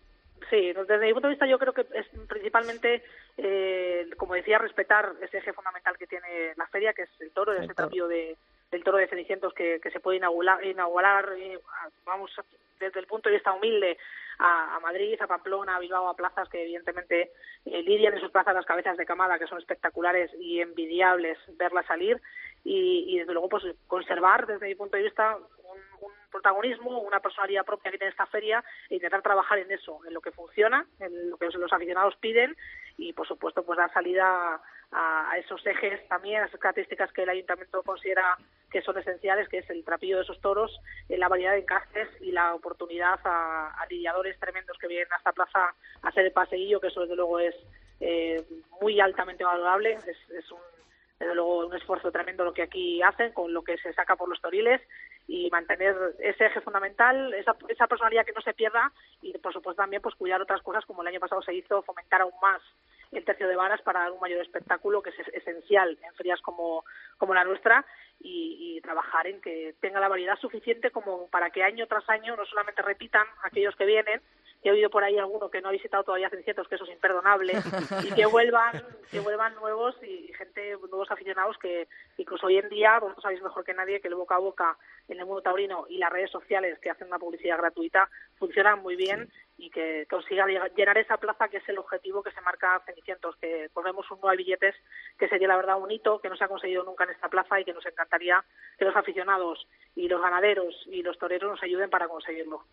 Sí, desde mi punto de vista yo creo que es principalmente, eh, como decía, respetar ese eje fundamental que tiene la feria, que es el toro, ese tapio de, del toro de Cenicientos que, que se puede inaugurar, inaugurar eh, vamos, desde el punto de vista humilde, a, a, Madrid, a Pamplona, a Bilbao, a plazas que evidentemente eh, lidian en sus plazas las cabezas de camada, que son espectaculares y envidiables verlas salir, y, y desde luego pues conservar desde mi punto de vista un, un protagonismo, una personalidad propia que tiene esta feria e intentar trabajar en eso, en lo que funciona, en lo que los aficionados piden y por supuesto pues dar salida a, esos ejes también, a esas características que el ayuntamiento considera que son esenciales, que es el trapillo de esos toros, eh, la variedad de encastes y la oportunidad a, a lidiadores tremendos que vienen a esta plaza a hacer el paseillo, que eso desde luego es eh, muy altamente valorable, es, es un desde luego un esfuerzo tremendo lo que aquí hacen con lo que se saca por los toriles y mantener ese eje fundamental, esa, esa personalidad que no se pierda y por supuesto también pues cuidar otras cosas como el año pasado se hizo, fomentar aún más el tercio de varas para dar un mayor espectáculo que es esencial en ferias como, como la nuestra y, y, trabajar en que tenga la variedad suficiente como para que año tras año no solamente repitan aquellos que vienen, he oído por ahí alguno que no ha visitado todavía Cenicientos, que eso es imperdonable, y que vuelvan, que vuelvan nuevos y gente, nuevos aficionados que incluso hoy en día, vosotros sabéis mejor que nadie que el boca a boca en el mundo taurino y las redes sociales que hacen una publicidad gratuita funcionan muy bien y que consiga llenar esa plaza que es el objetivo que se marca Cenicientos, que ponemos un nuevo billetes que sería la verdad un hito que no se ha conseguido nunca en esta plaza y que nos encantaría que los aficionados y los ganaderos y los toreros nos ayuden para conseguirlo.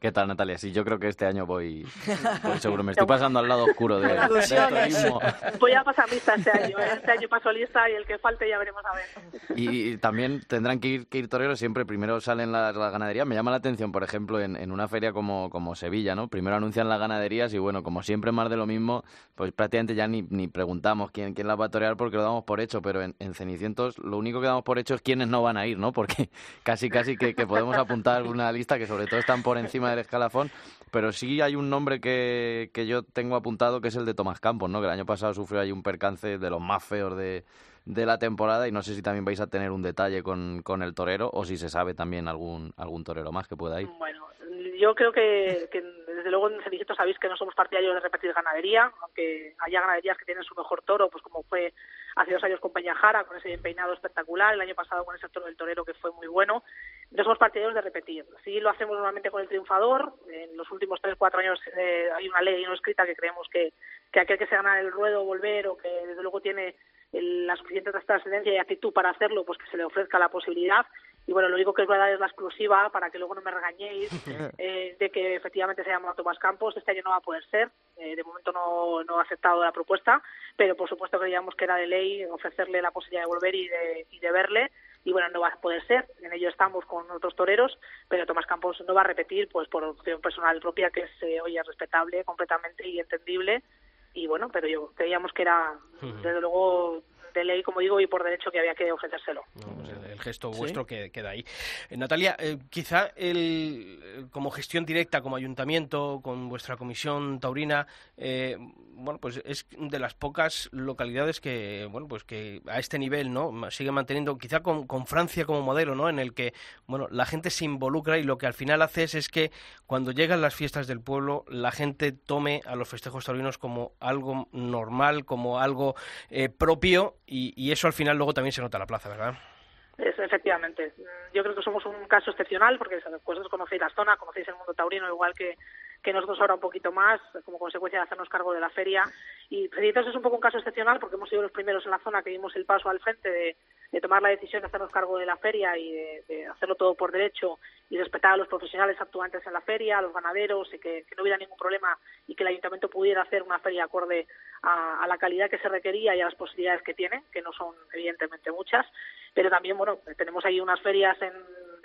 ¿Qué tal, Natalia? Sí, yo creo que este año voy, voy seguro. Me estoy pasando al lado oscuro de, turismo. Voy a pasar lista este año. ¿eh? Este año paso lista y el que falte ya veremos a ver. Y, y también tendrán que ir, que ir toreros. Siempre primero salen las, ganaderías. Me llama la atención, por ejemplo, en, en, una feria como, como Sevilla, ¿no? Primero anuncian las ganaderías y, bueno, como siempre más de lo mismo, pues prácticamente ya ni, ni preguntamos quién, quién las va a torear porque lo damos por hecho. Pero en, en Cenicientos lo único que damos por hecho es quiénes no van a ir, ¿no? Porque casi, casi que, que podemos apuntar una lista que sobre todo están por encima del escalafón, pero sí hay un nombre que, que yo tengo apuntado que es el de Tomás Campos, ¿no? Que el año pasado sufrió ahí un percance de los más feos de, de la temporada y no sé si también vais a tener un detalle con, con el torero o si se sabe también algún algún torero más que pueda ir. Yo creo que, que desde luego en Cenicientos sabéis que no somos partidarios de repetir ganadería, aunque haya ganaderías que tienen su mejor toro, pues como fue hace dos años con Peñajara, con ese bien peinado espectacular, el año pasado con ese toro del torero que fue muy bueno. No somos partidarios de repetir. Sí lo hacemos normalmente con el triunfador. En los últimos tres, cuatro años eh, hay una ley no escrita que creemos que, que aquel que se gana el ruedo volver o que desde luego tiene la suficiente trascendencia y actitud para hacerlo, pues que se le ofrezca la posibilidad. Y bueno, lo único que os voy a dar es la exclusiva para que luego no me regañéis eh, de que efectivamente se llama Tomás Campos. Este año no va a poder ser. Eh, de momento no, no ha aceptado la propuesta, pero por supuesto creíamos que era de ley ofrecerle la posibilidad de volver y de, y de verle. Y bueno, no va a poder ser. En ello estamos con otros toreros, pero Tomás Campos no va a repetir, pues por opción personal propia, que es, eh, oye, respetable completamente y entendible y bueno, pero yo creíamos que era desde luego de ley, como digo, y por derecho que había que ofrecérselo. No, pues el, el gesto vuestro que queda ahí. Eh, Natalia, eh, quizá el, eh, como gestión directa, como ayuntamiento, con vuestra comisión taurina, eh, bueno, pues es de las pocas localidades que, bueno, pues que a este nivel, ¿no? Sigue manteniendo, quizá con, con Francia como modelo, ¿no? En el que, bueno, la gente se involucra y lo que al final haces es que cuando llegan las fiestas del pueblo, la gente tome a los festejos taurinos como algo normal, como algo eh, propio y, y eso al final luego también se nota en la plaza, ¿verdad? Es, efectivamente. Mm, Yo creo que somos un caso excepcional porque vosotros conocéis la zona, conocéis el mundo taurino igual que, que nosotros ahora un poquito más como consecuencia de hacernos cargo de la feria. Y Felitos es un poco un caso excepcional porque hemos sido los primeros en la zona que dimos el paso al frente de, de tomar la decisión de hacernos cargo de la feria y de, hacerlo todo por derecho y respetar a los profesionales actuantes en la feria, a los ganaderos y que, que no hubiera ningún problema y que el ayuntamiento pudiera hacer una feria acorde a, a la calidad que se requería y a las posibilidades que tiene, que no son evidentemente muchas, pero también, bueno, tenemos ahí unas ferias en,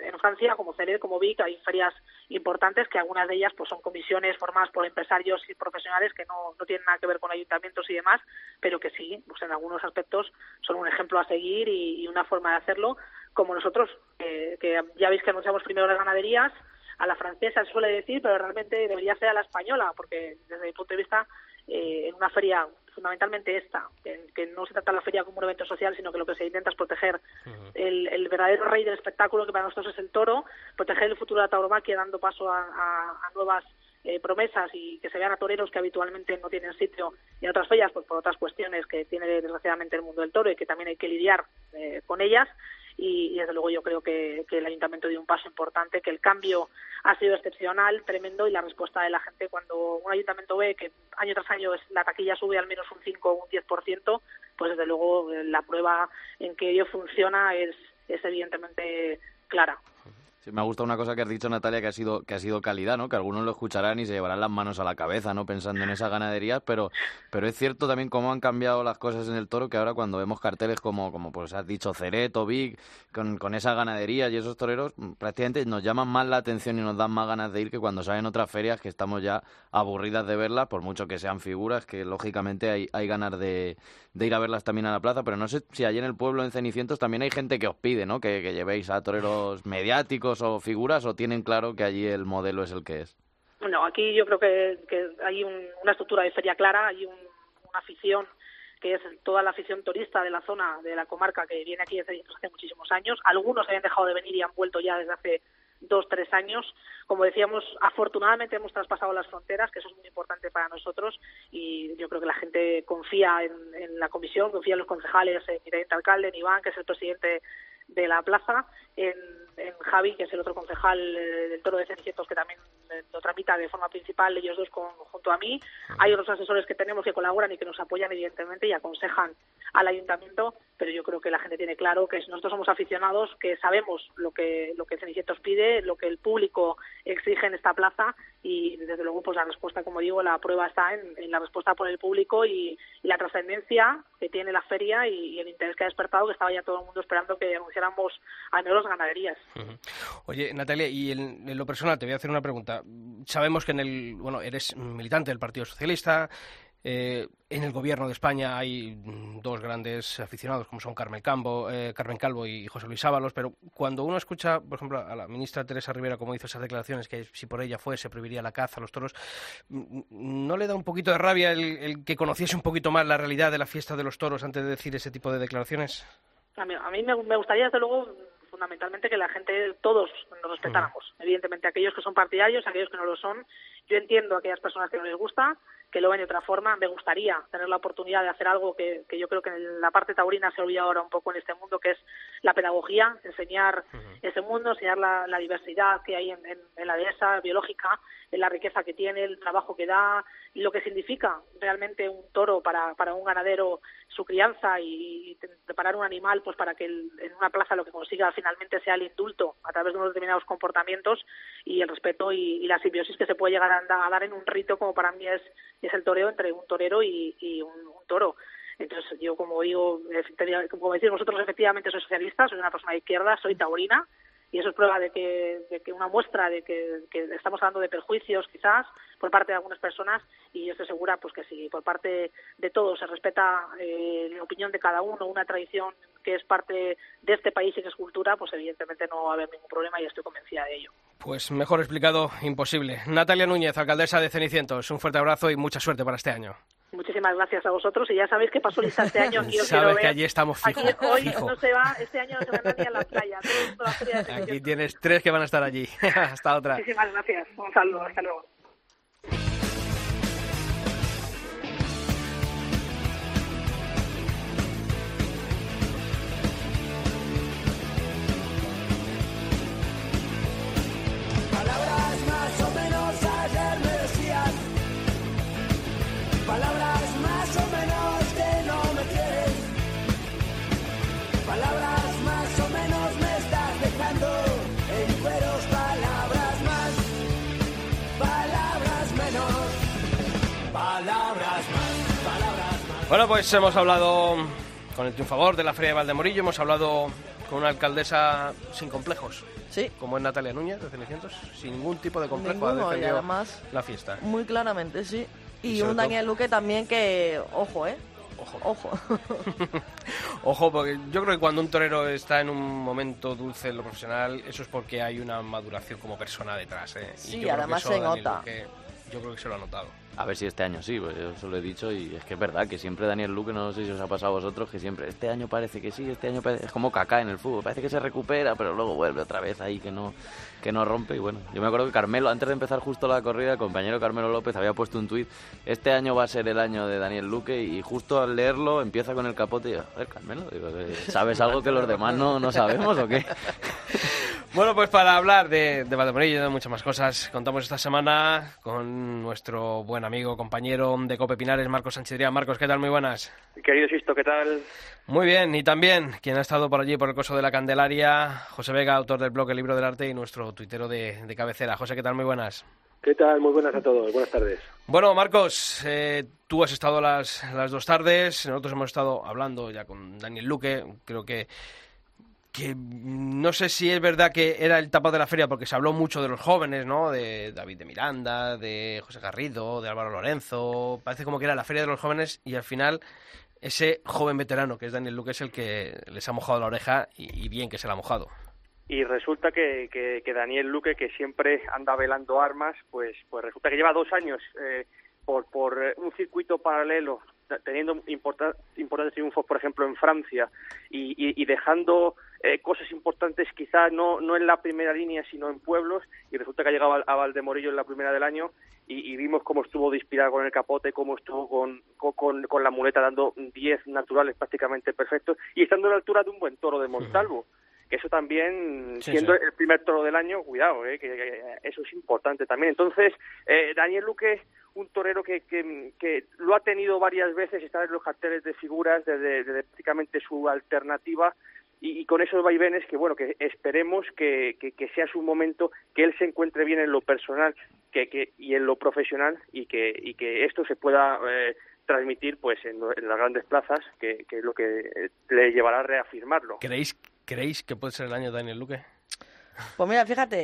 en Francia, como Cered, como Vic, hay ferias importantes que algunas de ellas pues son comisiones formadas por empresarios y profesionales que no, no tienen nada que ver con ayuntamientos y demás, pero que sí, pues en algunos aspectos son un ejemplo a seguir y, y una forma de hacerlo, como nosotros, eh, que ya veis que anunciamos primero las ganaderías, a la francesa se suele decir, pero realmente debería ser a la española, porque desde mi punto de vista, eh, en una feria fundamentalmente esta, que no se trata la feria como un evento social, sino que lo que se intenta es proteger el, el verdadero rey del espectáculo, que para nosotros es el toro, proteger el futuro de la tauromaquia dando paso a, a- a nuevas eh, promesas y que se vean a toreros que habitualmente no tienen sitio en otras ferias, pues por otras cuestiones que tiene desgraciadamente el mundo del toro y que también hay que lidiar eh, con ellas. Y, y, desde luego yo creo que, el ayuntamiento dio un paso importante, que el cambio ha sido excepcional, tremendo y la respuesta de la gente cuando un ayuntamiento ve que año tras año la taquilla sube al menos un 5 o un 10%, pues desde luego eh, la prueba en que ello funciona es, es evidentemente clara. Me ha gustado una cosa que has dicho, Natalia, que ha sido que ha sido calidad, ¿no? Que algunos lo escucharán y se llevarán las manos a la cabeza, ¿no? Pensando en esa ganadería, pero pero es cierto también cómo han cambiado las cosas en el toro, que ahora cuando vemos carteles como, como pues has dicho, Cereto, Vic, con, con esa ganadería y esos toreros, mm, prácticamente nos llaman más la atención y nos dan más ganas de ir que cuando salen otras ferias que estamos ya aburridas de verlas, por mucho que sean figuras, que lógicamente hay, hay ganas de, de ir a verlas también a la plaza, pero no sé si allí en el pueblo, en Cenicientos, también hay gente que os pide, ¿no? Que llevéis a toreros mediáticos o figuras, o tienen claro que allí el modelo es el que es. Bueno, aquí yo creo que, hay un- una estructura de feria clara, hay un- una afición que es toda la afición turista de la zona, de la comarca, que viene aquí desde hace muchísimos años. Algunos habían dejado de venir y han vuelto ya desde hace dos, tres años. Como decíamos, afortunadamente hemos traspasado las fronteras, que eso es muy importante para nosotros, y yo creo que la gente confía en, la comisión, confía en los concejales, en teniente alcalde, en Iván, que es el presidente de la plaza, en, en Javi, que es el otro concejal eh, del Toro de Cenicientos, que también eh, lo tramita de forma principal, ellos dos con- junto a mí. Hay otros asesores que tenemos que colaboran y que nos apoyan, evidentemente, y aconsejan al ayuntamiento, pero yo creo que la gente tiene claro que nosotros somos aficionados, que sabemos lo que, lo que Cenicientos pide, lo que el público exige en esta plaza, y desde luego, pues la respuesta, como digo, la prueba está en, la respuesta por el público y, y la trascendencia que tiene la feria y, el interés que ha despertado, que estaba ya todo el mundo esperando que anunciáramos al menos ganaderías. Oye, Natalia, y en, en lo personal te voy a hacer una pregunta. Sabemos que en el, bueno, eres militante del Partido Socialista. Eh, en el gobierno de España hay mm, dos grandes aficionados como son Carmen Calvo, eh, Carmen Calvo y José Luis Ábalos, pero cuando uno escucha, por ejemplo, a la ministra Teresa Rivera como hizo esas declaraciones que si por ella fuese prohibiría la caza a los toros, mm, ¿no le da un poquito de rabia el, el que conociese un poquito más la realidad de la fiesta de los toros antes de decir ese tipo de declaraciones? A mí, a mí me, me gustaría, desde luego, fundamentalmente que la gente, todos nos respetáramos. Evidentemente, aquellos que son partidarios, aquellos que no lo son, Yo entiendo a aquellas personas que no les gusta, que lo ven de otra forma. Me gustaría tener la oportunidad de hacer algo que, que yo creo que en la parte taurina se olvida ahora un poco en este mundo, que es la pedagogía, enseñar ese mundo, enseñar la, la diversidad que hay en, en, en la dehesa biológica, en la riqueza que tiene, el trabajo que da y lo que significa realmente un toro para, para un ganadero, su crianza y, y preparar un animal pues para que el- en una plaza lo que consiga finalmente sea el indulto a través de unos determinados comportamientos y el respeto y, y la simbiosis que se puede llegar a, a dar en un rito como para mí es, es el toreo entre un torero y, y un, toro. Entonces, yo, como digo, como decís vosotros, efectivamente soy socialista, soy una persona de izquierda, soy taurina, y eso es prueba de que, de que una muestra de que, que estamos hablando de perjuicios, quizás, por parte de algunas personas, y yo estoy segura pues que si por parte de todos se respeta eh, la opinión de cada uno, una tradición que es parte de este país y que es cultura, pues evidentemente no va a haber ningún problema y estoy convencida de ello. Pues mejor explicado, imposible. Natalia Núñez, alcaldesa de Cenicientos, un fuerte abrazo y mucha suerte para este año. Muchísimas gracias a vosotros y ya sabéis que pasó lista este año. Aquí Sabes ver. que allí estamos fijo, Aquí hoy fijo. no se va, este año no se va nadie a la playa. todo esto, la feria de Aquí tienes tres que van a estar allí. Hasta otra. Muchísimas gracias. Un saludo. Hasta luego. Bueno, pues hemos hablado con el triunfador de la Feria de Valdemorillo, hemos hablado con una alcaldesa sin complejos. Sí. Como es Natalia Núñez de Cenicientos, sin ningún tipo de complejo Ninguno, ha y además- la fiesta. Muy claramente, sí. Y, Y un Daniel Luque también que, ojo, ¿eh? Ojo. Ojo. Ojo, porque yo creo que cuando un torero está en un momento dulce en lo profesional, eso es porque hay una maduración como persona detrás. ¿eh? Y Sí, yo creo que además eso se Daniel nota. Luque, yo creo que se lo ha notado. A ver si este año sí, pues yo eso lo he dicho y es que es verdad que siempre Daniel Luque, no sé si os ha pasado a vosotros, que siempre este año parece que sí, este año parece, es como Kaká en el fútbol, parece que se recupera, pero luego vuelve otra vez ahí que no que no rompe y bueno, yo me acuerdo que Carmelo, antes de empezar justo la corrida, el compañero Carmelo López había puesto un tuit, este año va a ser el año de Daniel Luque y justo al leerlo empieza con el capote y yo, a ver Carmelo, digo, ¿sabes algo que los demás no, no sabemos o qué? Bueno, pues para hablar de, de Valdemorillo y de muchas más cosas, contamos esta semana con nuestro buen amigo, compañero de Cope Pinares, Marcos Sánchez. Marcos, ¿qué tal? Muy buenas. Querido Sisto, ¿qué tal? Muy bien, y también quien ha estado por allí por el coso de la Candelaria, José Vega, autor del blog El Libro del Arte y nuestro tuitero de, de cabecera. José, ¿qué tal? Muy buenas. ¿Qué tal? Muy buenas a todos. Buenas tardes. Bueno, Marcos, eh, tú has estado las, las dos tardes, nosotros hemos estado hablando ya con Daniel Luque, creo que, que no sé si es verdad que era el tapado de la feria porque se habló mucho de los jóvenes, ¿no? De David de Miranda, de José Garrido, de Álvaro Lorenzo, parece como que era la feria de los jóvenes y al final ese joven veterano que es Daniel Luque es el que les ha mojado la oreja y, bien que se la ha mojado. Y resulta que, que, que Daniel Luque, que siempre anda velando armas, pues, pues resulta que lleva dos años eh, por, por eh, un circuito paralelo, teniendo importa- importantes triunfos, por ejemplo, en Francia, y, y, y dejando eh, cosas importantes quizá no, no en la primera línea, sino en pueblos, y resulta que ha llegado a, Valdemorillo en la primera del año, y, y vimos cómo estuvo de inspirado con el capote, cómo estuvo con, con- con, con la muleta dando 10 naturales prácticamente perfectos, y estando a la altura de un buen toro de Montalvo que eso también, Sí, siendo sí. el primer toro del año, cuidado, eh, que, que eso es importante también. Entonces, eh, Daniel Luque, un torero que, que, lo ha tenido varias veces, está en los carteles de figuras desde, prácticamente su alternativa, y, con esos vaivenes que, bueno, que esperemos que, que, sea su momento, que él se encuentre bien en lo personal que, y en lo profesional, y que, y que esto se pueda... Eh, transmitir pues en, en las grandes plazas que, que es lo que eh, le llevará a reafirmarlo ¿Creéis, ¿Creéis que puede ser el año de Daniel Luque? Pues mira, fíjate,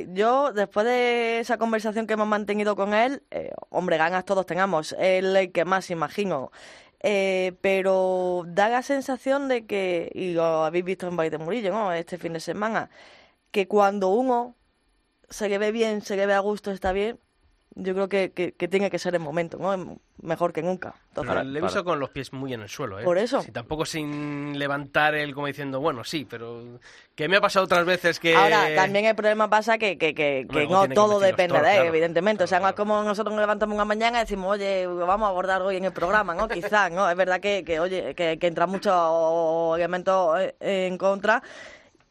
eh, yo después de esa conversación que hemos mantenido con él, eh, hombre, ganas todos tengamos, el que más imagino, eh, pero da la sensación de que, y lo habéis visto en Valle de Murillo, ¿no? Este fin de semana, que cuando uno se le ve bien, se le ve a gusto, está bien, yo creo que, que, que tiene que ser el momento, ¿no? Mejor que nunca. Entonces, Pero le he visto con los pies muy en el suelo, ¿eh? Por eso. Sí, tampoco sin levantar el como diciendo, bueno, sí, pero que me ha pasado otras veces que... Ahora, también el problema pasa que, que, que, que Luego no todo depende de él, claro. evidentemente. o sea, no es como nosotros nos levantamos una mañana y decimos, oye, vamos a abordar hoy en el programa, ¿no? Quizás, ¿no? Es verdad que, que oye, que, que entra muchos elementos eh, en contra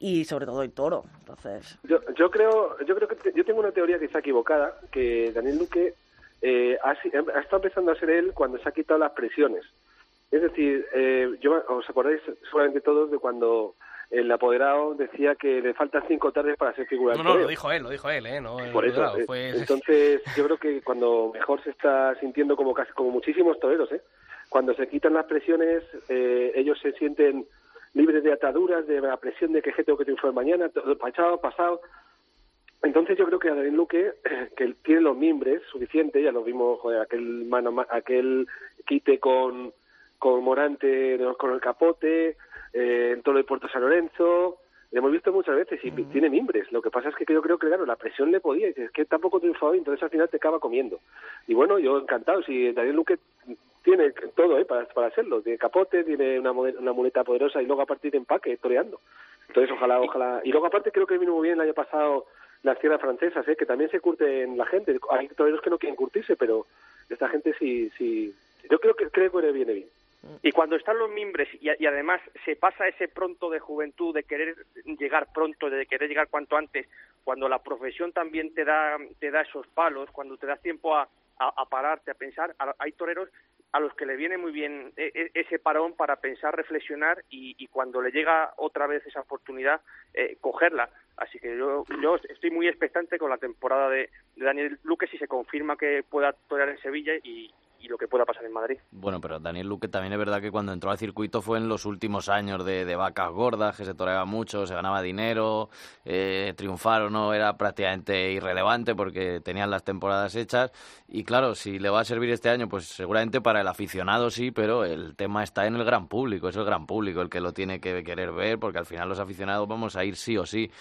y sobre todo el toro. Entonces, Yo, yo creo, yo creo que te- yo tengo una teoría quizá equivocada, que Daniel Luque eh, ha, ha estado empezando a ser él cuando se ha quitado las presiones. Es decir, eh, yo, os acordáis seguramente todos de cuando el apoderado decía que le faltan cinco tardes para ser figura No, no, lo dijo él, lo dijo él, ¿eh? No, Por eso, eh, fue- entonces yo creo que cuando mejor se está sintiendo como casi como muchísimos toreros, ¿eh? cuando se quitan las presiones, eh, ellos se sienten libres de ataduras, de la presión de que "Je, tengo que triunfar mañana, todo pasado, pasado. Entonces yo creo que a Daniel Luque, que él tiene los mimbres suficientes, ya lo vimos, joder, aquel mano, aquel quite con, con Morante, con el capote, eh, el toro de Puerto San Lorenzo, lo hemos visto muchas veces y tiene mimbres. Lo que pasa es que yo creo que, claro, la presión le podía, y es que tampoco triunfó y entonces al final te acaba comiendo. Y bueno, yo encantado, si Daniel Luque tiene todo ¿eh? para, para hacerlo, tiene capote, tiene una, una muleta poderosa y luego a partir de empaque, toreando. Entonces ojalá, ojalá. Y luego aparte creo que vino muy bien el año pasado las tierras francesas, ¿eh? que también se curten la gente. Hay toreros que no quieren curtirse, pero esta gente sí, sí. Yo creo que creo que le viene bien. Y cuando están los mimbres y, y además se pasa ese pronto de juventud, de querer llegar pronto, de querer llegar cuanto antes, cuando la profesión también te da, te da esos palos, cuando te das tiempo a, a, a pararte, a pensar, a- hay toreros a los que le viene muy bien e- e- ese parón para pensar, reflexionar y, y cuando le llega otra vez esa oportunidad, eh, cogerla. Así que yo, yo estoy muy expectante con la temporada de, de Daniel Luque si se confirma que pueda torear en Sevilla y, lo que pueda pasar en Madrid. Bueno, pero Daniel Luque también es verdad que cuando entró al circuito fue en los últimos años de, de vacas gordas, que se toreaba mucho, se ganaba dinero, eh, triunfar o no era prácticamente irrelevante porque tenían las temporadas hechas. Y claro, si le va a servir este año, pues seguramente para el aficionado sí, pero el tema está en el gran público, es el gran público el que lo tiene que querer ver, porque al final los aficionados vamos a ir sí o sí.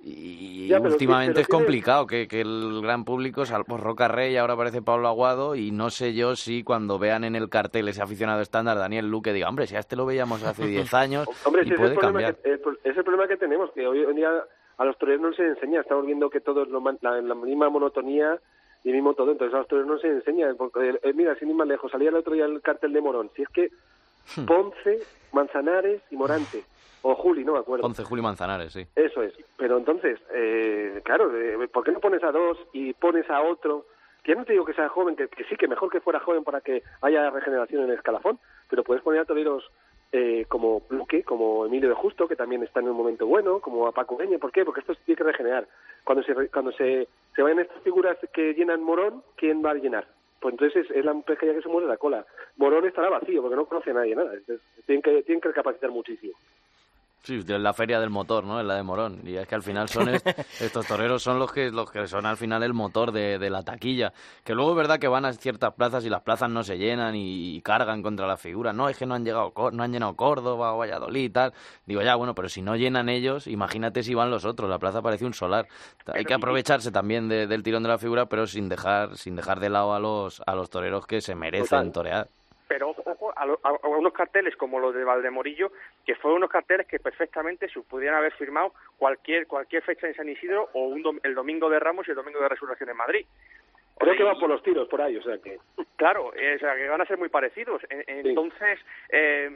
Y Ya, últimamente pero es complicado que, que el gran público, salvo Roca Rey, ahora aparece Pablo Aguado, y no sé yo si cuando vean en el cartel ese aficionado estándar Daniel Luque diga, hombre, si a este lo veíamos hace 10 años Hombre, y si es puede el problema, cambiar. que, es el problema que tenemos, que hoy en día a los toreros no se les enseña, estamos viendo que todos lo man- la, la misma monotonía y el mismo todo, entonces a los toreros no se enseña, porque, eh, mira, sin ir más lejos, salía el otro día el cartel de Morón, si es que Hmm. Ponce, Manzanares y Morante, o Juli, no me acuerdo. Ponce, Julio Manzanares, sí. Eso es. Pero entonces, eh, claro, eh, ¿por qué no pones a dos y pones a otro? Que ya no te digo que sea joven, que, que sí, que mejor que fuera joven para que haya regeneración en el escalafón, pero puedes poner a toreros eh, como Luque, como Emilio de Justo, que también está en un momento bueno, como a Paco Beña. ¿Por qué? Porque esto se tiene que regenerar. Cuando se cuando se, se vayan estas figuras que llenan Morón, ¿quién va a llenar? Pues entonces es, es la pescadilla que se muere la cola. Morón estará vacío porque no conoce a nadie nada. Entonces, tienen que tienen que capacitar muchísimo. Sí, de la feria del motor, ¿no? Es la de Morón. Y es que al final son est- estos toreros son los que los que son al final el motor de, de la taquilla. Que luego es verdad que van a ciertas plazas y las plazas no se llenan y, y cargan contra la figura. No, es que no han llegado no han llenado Córdoba o Valladolid y tal. Digo, ya, bueno, pero si no llenan ellos, imagínate si van los otros. La plaza parece un solar. Hay que aprovecharse también de- del tirón de la figura, pero sin dejar sin dejar de lado a los a los toreros que se merecen Total. torear. Pero ojo, a, lo- a- unos carteles como los de Valdemorillo, que fueron unos carteles que perfectamente se pudieran haber firmado cualquier cualquier fecha en San Isidro o un dom- el domingo de Ramos y el domingo de Resurrección en Madrid. Creo que van por los tiros por ahí, o sea que... Claro, eh, o sea, que van a ser muy parecidos. En- Entonces, eh,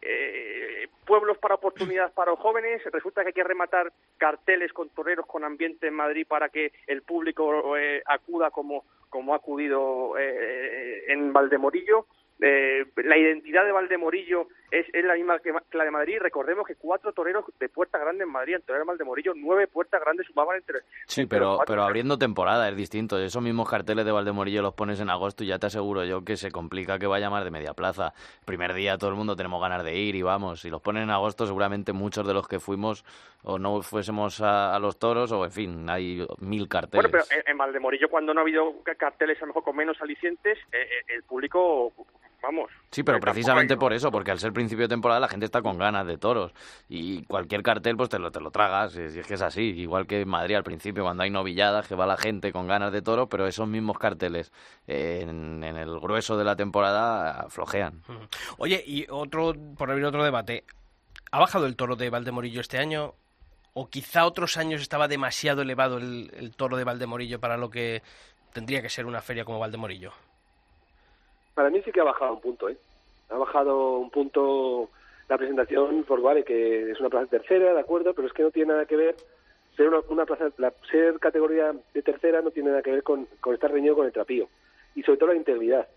eh, pueblos para oportunidades para los jóvenes, resulta que hay que rematar carteles con toreros con ambiente en Madrid para que el público eh, acuda como, como ha acudido eh, en Valdemorillo. Eh, la identidad de Valdemorillo es, es la misma que, la de Madrid. Recordemos que cuatro toreros de Puerta Grande en Madrid, en Valdemorillo, nueve Puertas Grandes sumaban entre, Sí, entre pero, pero abriendo temporada es distinto. Esos mismos carteles de Valdemorillo los pones en agosto y ya te aseguro yo que se complica que vaya más de media plaza. Primer día todo el mundo tenemos ganas de ir y vamos. Si los ponen en agosto seguramente muchos de los que fuimos o no fuésemos a, a los toros o en fin, hay mil carteles. Bueno, pero en, en Valdemorillo, cuando no ha habido ca- carteles a lo mejor con menos alicientes, eh, eh, el público vamos. Sí, pero precisamente por eso, porque al ser principio de temporada la gente está con ganas de toros y cualquier cartel pues te lo, te lo tragas, si es que es así, igual que en Madrid al principio cuando hay novilladas que va la gente con ganas de toros, pero esos mismos carteles eh, en, en el grueso de la temporada flojean. Oye, y otro, por abrir otro debate, ¿ha bajado el toro de Valdemorillo este año? ¿O quizá otros años estaba demasiado elevado el, el toro de Valdemorillo para lo que tendría que ser una feria como Valdemorillo? Para mí sí que ha bajado un punto, ¿eh? Ha bajado un punto la presentación, por vale, que es una plaza tercera, de acuerdo, pero es que no tiene nada que ver ser una, una plaza, la- ser categoría de tercera no tiene nada que ver con, con estar reñido con el trapío y sobre todo la integridad.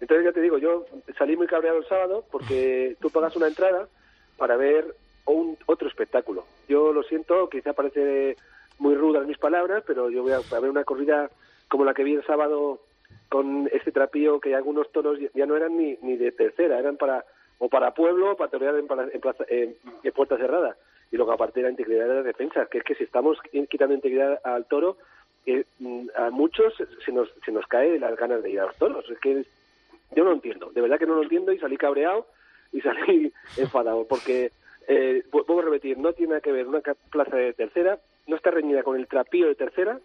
Entonces ya te digo, yo salí muy cabreado el sábado porque tú pagas una entrada para ver un, otro espectáculo. Yo lo siento, quizá parece muy rudas mis palabras, pero yo voy a, a ver una corrida como la que vi el sábado con este trapío que algunos toros ya- no eran ni, ni de tercera, eran para o para pueblo o para torear en, plaza- en- puerta cerrada. Y luego aparte la integridad de la defensa, que es que si estamos quitando integridad al toro, eh, mm, a muchos se nos, se nos cae las ganas de ir a los toros. Es que yo no entiendo, de verdad que no lo entiendo y salí cabreado y salí enfadado, porque, eh, vu- vuelvo a repetir, no tiene nada que ver una plaza de tercera, no está reñida con el trapío de tercera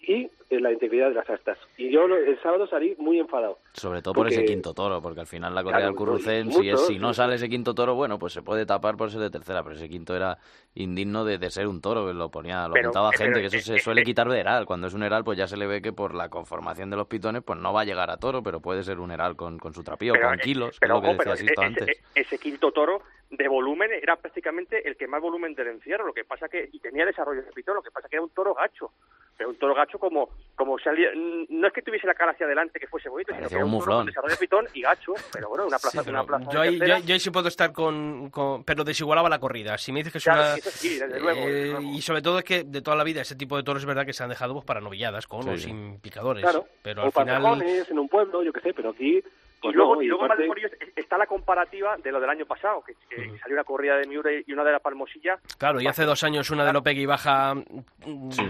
y eh, la integridad de las astas. Y yo el sábado salí muy enfadado. Sobre todo por ese quinto toro, porque al final la corrida Claro, del Currucén, mucho, si, es, si no sale ese quinto toro, bueno, pues se puede tapar por ser de tercera, pero ese quinto era indigno de, de ser un toro, que lo ponía, lo contaba pero- gente, que eso eh, se eh, suele eh, quitar de heral. Cuando es un heral, pues ya se le ve que por la conformación de los pitones, pues no va a llegar a toro, pero puede ser un heral con, con su trapío, Pero, con eh, kilos, que es lo que pero ese, antes. ese quinto toro de volumen era prácticamente el que más volumen del encierro, lo que pasa que y tenía desarrollo de pitón, lo que pasa que era un toro gacho, pero un toro gacho como como salía, no es que tuviese la cara hacia adelante que fuese bonito, sino que un muflón. desarrollo pitón y gacho, pero bueno, una plaza Sí, una pero plaza yo, ahí, yo, yo ahí sí puedo estar con, con- Pero desigualaba la corrida. Si me dices que es Claro, una... sí, desde luego, eh, desde luego. y sobre todo es que de toda la vida ese tipo de toros es verdad que se han dejado pues, para novilladas, con o sin picadores. Claro, Pero o al final... pasajones en un pueblo, yo qué sé, pero aquí... Y Pues luego, no, y luego Valdemorillo está la comparativa de lo del año pasado, que, que salió una corrida de Miure y una de la Palmosilla. Claro, y hace dos años una de Lopegui baja,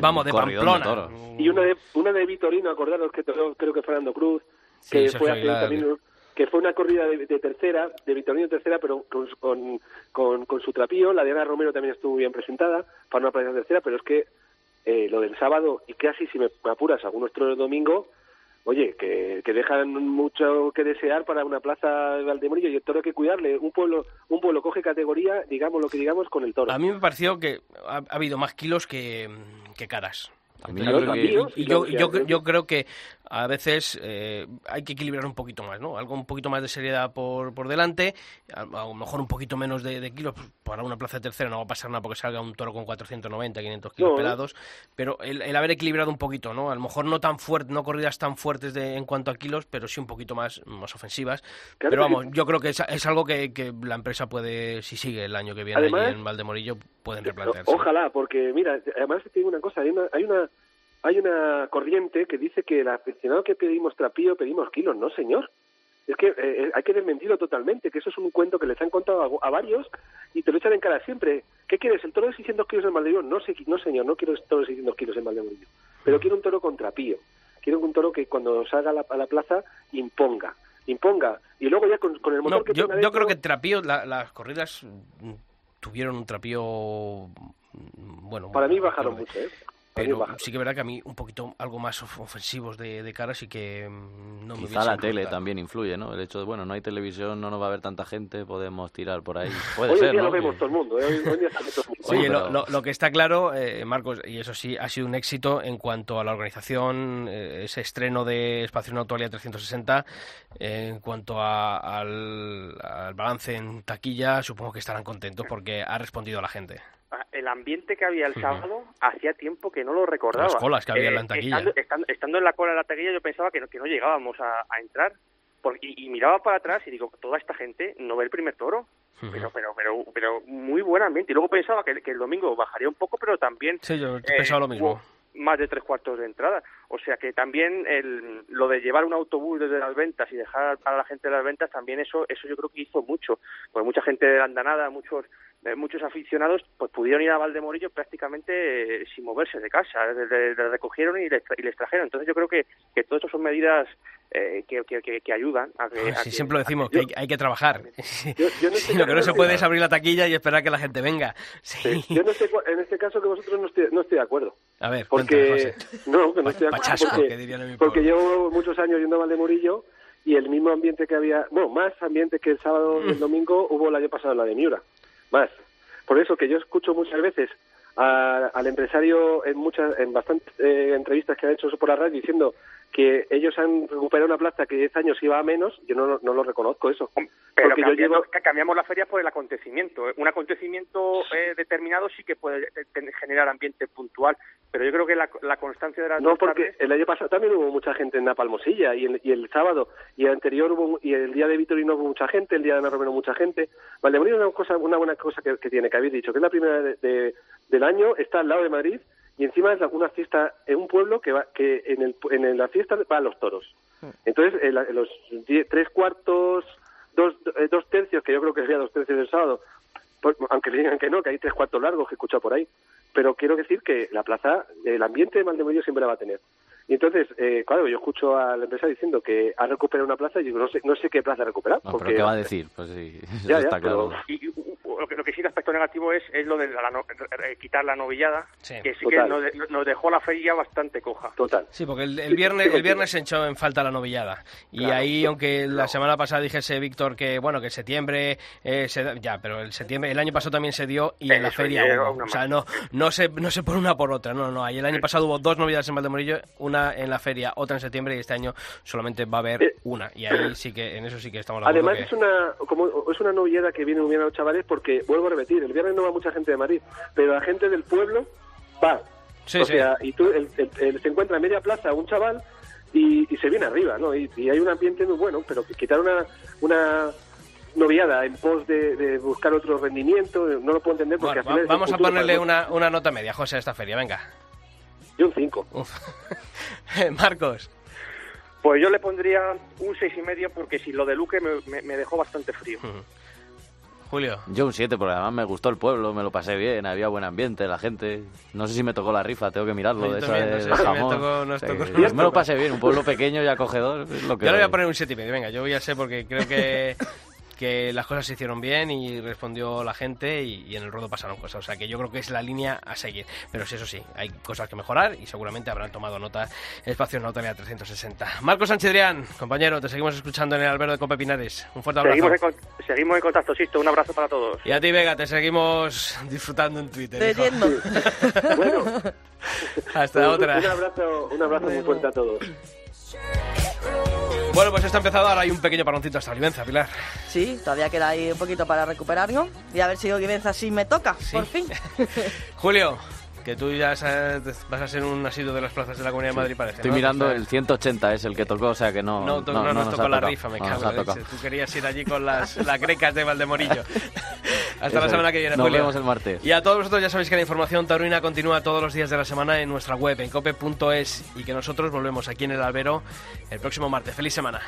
vamos, de Pamplona. Y una de, una de Vitorino, acordaros que creo que Fernando Cruz, que fue hace también, que fue una corrida de, de tercera, de Vitorino tercera, pero con, con, con, con su trapío. La de Ana Romero también estuvo bien presentada para una plaza tercera, pero es que eh, lo del sábado, y casi si me apuras, algunos toros de domingo, oye, que, que dejan mucho que desear para una plaza de Valdemorillo y el toro hay que cuidarle. Un pueblo, un pueblo coge categoría, digamos lo que digamos, con el toro. A mí me pareció que ha, ha habido más kilos que, que caras. Y yo, yo, yo creo que a veces eh, hay que equilibrar un poquito más, ¿no? Algo un poquito más de seriedad por, por delante, a, a lo mejor un poquito menos de, de kilos. pues, Para una plaza de tercera no va a pasar nada porque salga un toro con 490, 500 kilos No. pelados, pero el, el haber equilibrado un poquito, ¿no? A lo mejor no tan fuerte, no corridas tan fuertes de, en cuanto a kilos, pero sí un poquito más, más ofensivas. Claro pero que vamos, yo creo que es, es algo que, que la empresa puede, si sigue el año que viene Además- allí en Valdemorillo, pueden replantearse. Ojalá, porque mira, además te digo una cosa, hay una, hay una, hay una corriente que dice que el aficionado que pedimos trapío pedimos kilos, no señor. Es que eh, hay que desmentirlo totalmente, que eso es un cuento que les han contado a, a varios y te lo echan en cara siempre. ¿Qué quieres? ¿El toro de 600 kilos en Valdemorillo? No, sé, no señor, no quiero el toro de 600 kilos en Valdemorillo. Pero quiero un toro con trapío. Quiero un toro que cuando salga a la, a la plaza imponga. Imponga. Y luego ya con, con el motor No, que yo, tenga yo dentro- creo que trapío, la- las corridas mm, tuvieron un trapío mm, bueno Para mí bajaron mucho, ¿eh? Pero sí que es verdad que a mí un poquito algo más of- ofensivos de, de cara sí que mm, no me Quizá la tele gustado. también influye, ¿no? El hecho de, bueno, no hay televisión, no nos va a ver tanta gente, podemos tirar por ahí. Puede Hoy en ser, día ¿no? lo vemos Que- todo el mundo, ¿eh? Hoy, día todo el mundo. Oye, lo, pero- lo- lo que está claro, eh, Marcos, y eso sí, ha sido un éxito en cuanto a la organización, eh, ese estreno de Espacio en Actualidad 360, eh, en cuanto a- al, al balance en taquilla, supongo que estarán contentos porque ha respondido a la gente. El ambiente que había el sábado hacía tiempo que no lo recordaba. Las colas que había en la taquilla. Estando, estando- estando en la cola de la taquilla yo pensaba que no, que no llegábamos a, a entrar. Por- y, y miraba para atrás y digo, toda esta gente no ve el primer toro. Pero, pero, pero, pero muy buen ambiente. Y luego pensaba que, que el domingo bajaría un poco, pero también Sí, yo eh, pensaba lo mismo. más de tres cuartos de entrada. O sea que también el, lo de llevar un autobús desde las ventas y dejar para la gente de las ventas, también eso eso yo creo que hizo mucho. Pues mucha gente de la andanada, muchos eh, muchos aficionados pues pudieron ir a Valdemorillo prácticamente eh, sin moverse de casa, les, les- recogieron y les, y les trajeron. Entonces yo creo que, que todo esto son medidas eh, que, que, ayudan a que... a Si que- siempre lo decimos, que hay, hay que trabajar. yo no Sí, lo que no se puede es abrir la taquilla y esperar que la gente venga. Sí. Yo no sé, cua- en este caso que vosotros no estoy, no estoy de acuerdo. A ver, Porque, cuéntame, no, que no estoy de acuerdo. Pachasco, porque, en llevo muchos años yendo a Valdemorillo y el mismo ambiente que había, bueno, más ambiente que el sábado y el domingo hubo el año pasado en la de Miura. Más. Por eso que yo escucho muchas veces a- al empresario en muchas, en bastantes eh, entrevistas que han hecho por la radio diciendo que ellos han recuperado una plaza que 10 años iba a menos, yo no, no lo reconozco eso. Pero Porque yo llevo- cambiamos la feria por el acontecimiento. Un acontecimiento eh, determinado sí que puede eh, generar ambiente puntual, pero yo creo que la, la constancia de las No, porque tardes- el año pasado también hubo mucha gente en la Palmosilla y el, y el sábado y el anterior hubo y el día de Vitorino hubo mucha gente, el día de Ana Romero mucha gente. Valdemorillo es una cosa, una buena cosa que, que tiene, que habéis dicho, que es la primera de- de- del año, está al lado de Madrid y encima es una fiesta en un pueblo que va, que en, el, en la fiesta va a los toros. Entonces, en, la- en los die- tres cuartos, dos, eh, dos tercios, que yo creo que sería dos tercios del sábado, pues, aunque digan que no, que hay tres cuartos largos que he escuchado por ahí, pero quiero decir que la plaza, el ambiente de Valdemorillo siempre la va a tener. Y entonces, eh, claro, yo escucho a la empresa diciendo que ha recuperado una plaza y digo, no sé, no sé qué plaza ha recuperado. No, porque pero ¿qué va a decir? Pues sí, eso Ya, ya, está claro. Y, y, u- lo, que, lo que sí el aspecto negativo es, es lo de la no- eh, quitar la novillada, que sí que nos, de- nos dejó la feria bastante coja. Total. Sí, porque el, el viernes el viernes se echó en falta la novillada. Y Claro. ahí, aunque la semana pasada dijese Víctor que, bueno, que septiembre, eh, se da- ya, pero el septiembre, el año pasado también se dio y en la feria hubo. O sea, no, no se, no se por una por otra, no, no. Ahí el año pasado hubo dos novedades en Valdemorillo, una en la feria, otra en septiembre y este año solamente va a haber Eh, una. Y ahí sí que, en eso sí que estamos de Además que- es una como es una novillada que viene muy bien a los chavales porque vuelvo a repetir, el viernes no va mucha gente de Madrid, pero la gente del pueblo va. Sí, o sí. sea, y tú el- el- el- se encuentra en media plaza un chaval y, y se viene arriba, ¿no? Y, y hay un ambiente muy bueno, pero quitar una una noviada en pos de, de buscar otro rendimiento, no lo puedo entender porque Bueno, al final vamos a ponerle para una, una nota media, José, a esta feria, venga. Yo un 5. Marcos. Pues yo le pondría un seis y medio porque si lo de Luque me, me- me dejó bastante frío. Julio. Yo un 7, porque además me gustó el pueblo, me lo pasé bien, había buen ambiente, la gente. No sé si me tocó la rifa, tengo que mirarlo. De esa no de- sé de si me jamón. tocó- nos Sí, tocó- sí, nos me lo pasé bien, un pueblo pequeño y acogedor. es lo que Yo le voy a poner un 7 y medio. Venga, yo voy a ser porque creo que, que las cosas se hicieron bien y respondió la gente y, y en el ruedo pasaron cosas. O sea que yo creo que es la línea a seguir. Pero sí, eso sí, hay cosas que mejorar y seguramente habrán tomado nota Espacio Nautalea 360. Marcos Sánchez compañero, te seguimos escuchando en el albero de Cope Pinares. Un fuerte abrazo. Seguimos en, con- seguimos en contacto, Sisto. Un abrazo para todos. Y a ti, Vega, te seguimos disfrutando en Twitter. Leyendo. Bueno, Hasta un, otra. Un abrazo, un abrazo muy fuerte a todos. Bueno, pues esto ha empezado. Ahora hay un pequeño paroncito hasta Olivenza, Pilar. Sí, todavía queda ahí un poquito para recuperarlo. Y a ver si Olivenza sí me toca, por fin. Julio, que tú ya sabes- vas a ser un asiduo de las plazas de la Comunidad de Madrid, parece. Estoy ¿no? mirando el 180, es el que tocó, o sea que no. No, to- no, nos nos tocó la rifa, me No cago en. Tú querías ir allí con las lacrecas de Valdemorillo. Hasta Eso la semana que viene, Nos Julio. vemos el martes. Y a todos vosotros ya sabéis que la información taurina continúa todos los días de la semana en nuestra web, en cope.es, y que nosotros volvemos aquí en el albero el próximo martes. ¡Feliz semana!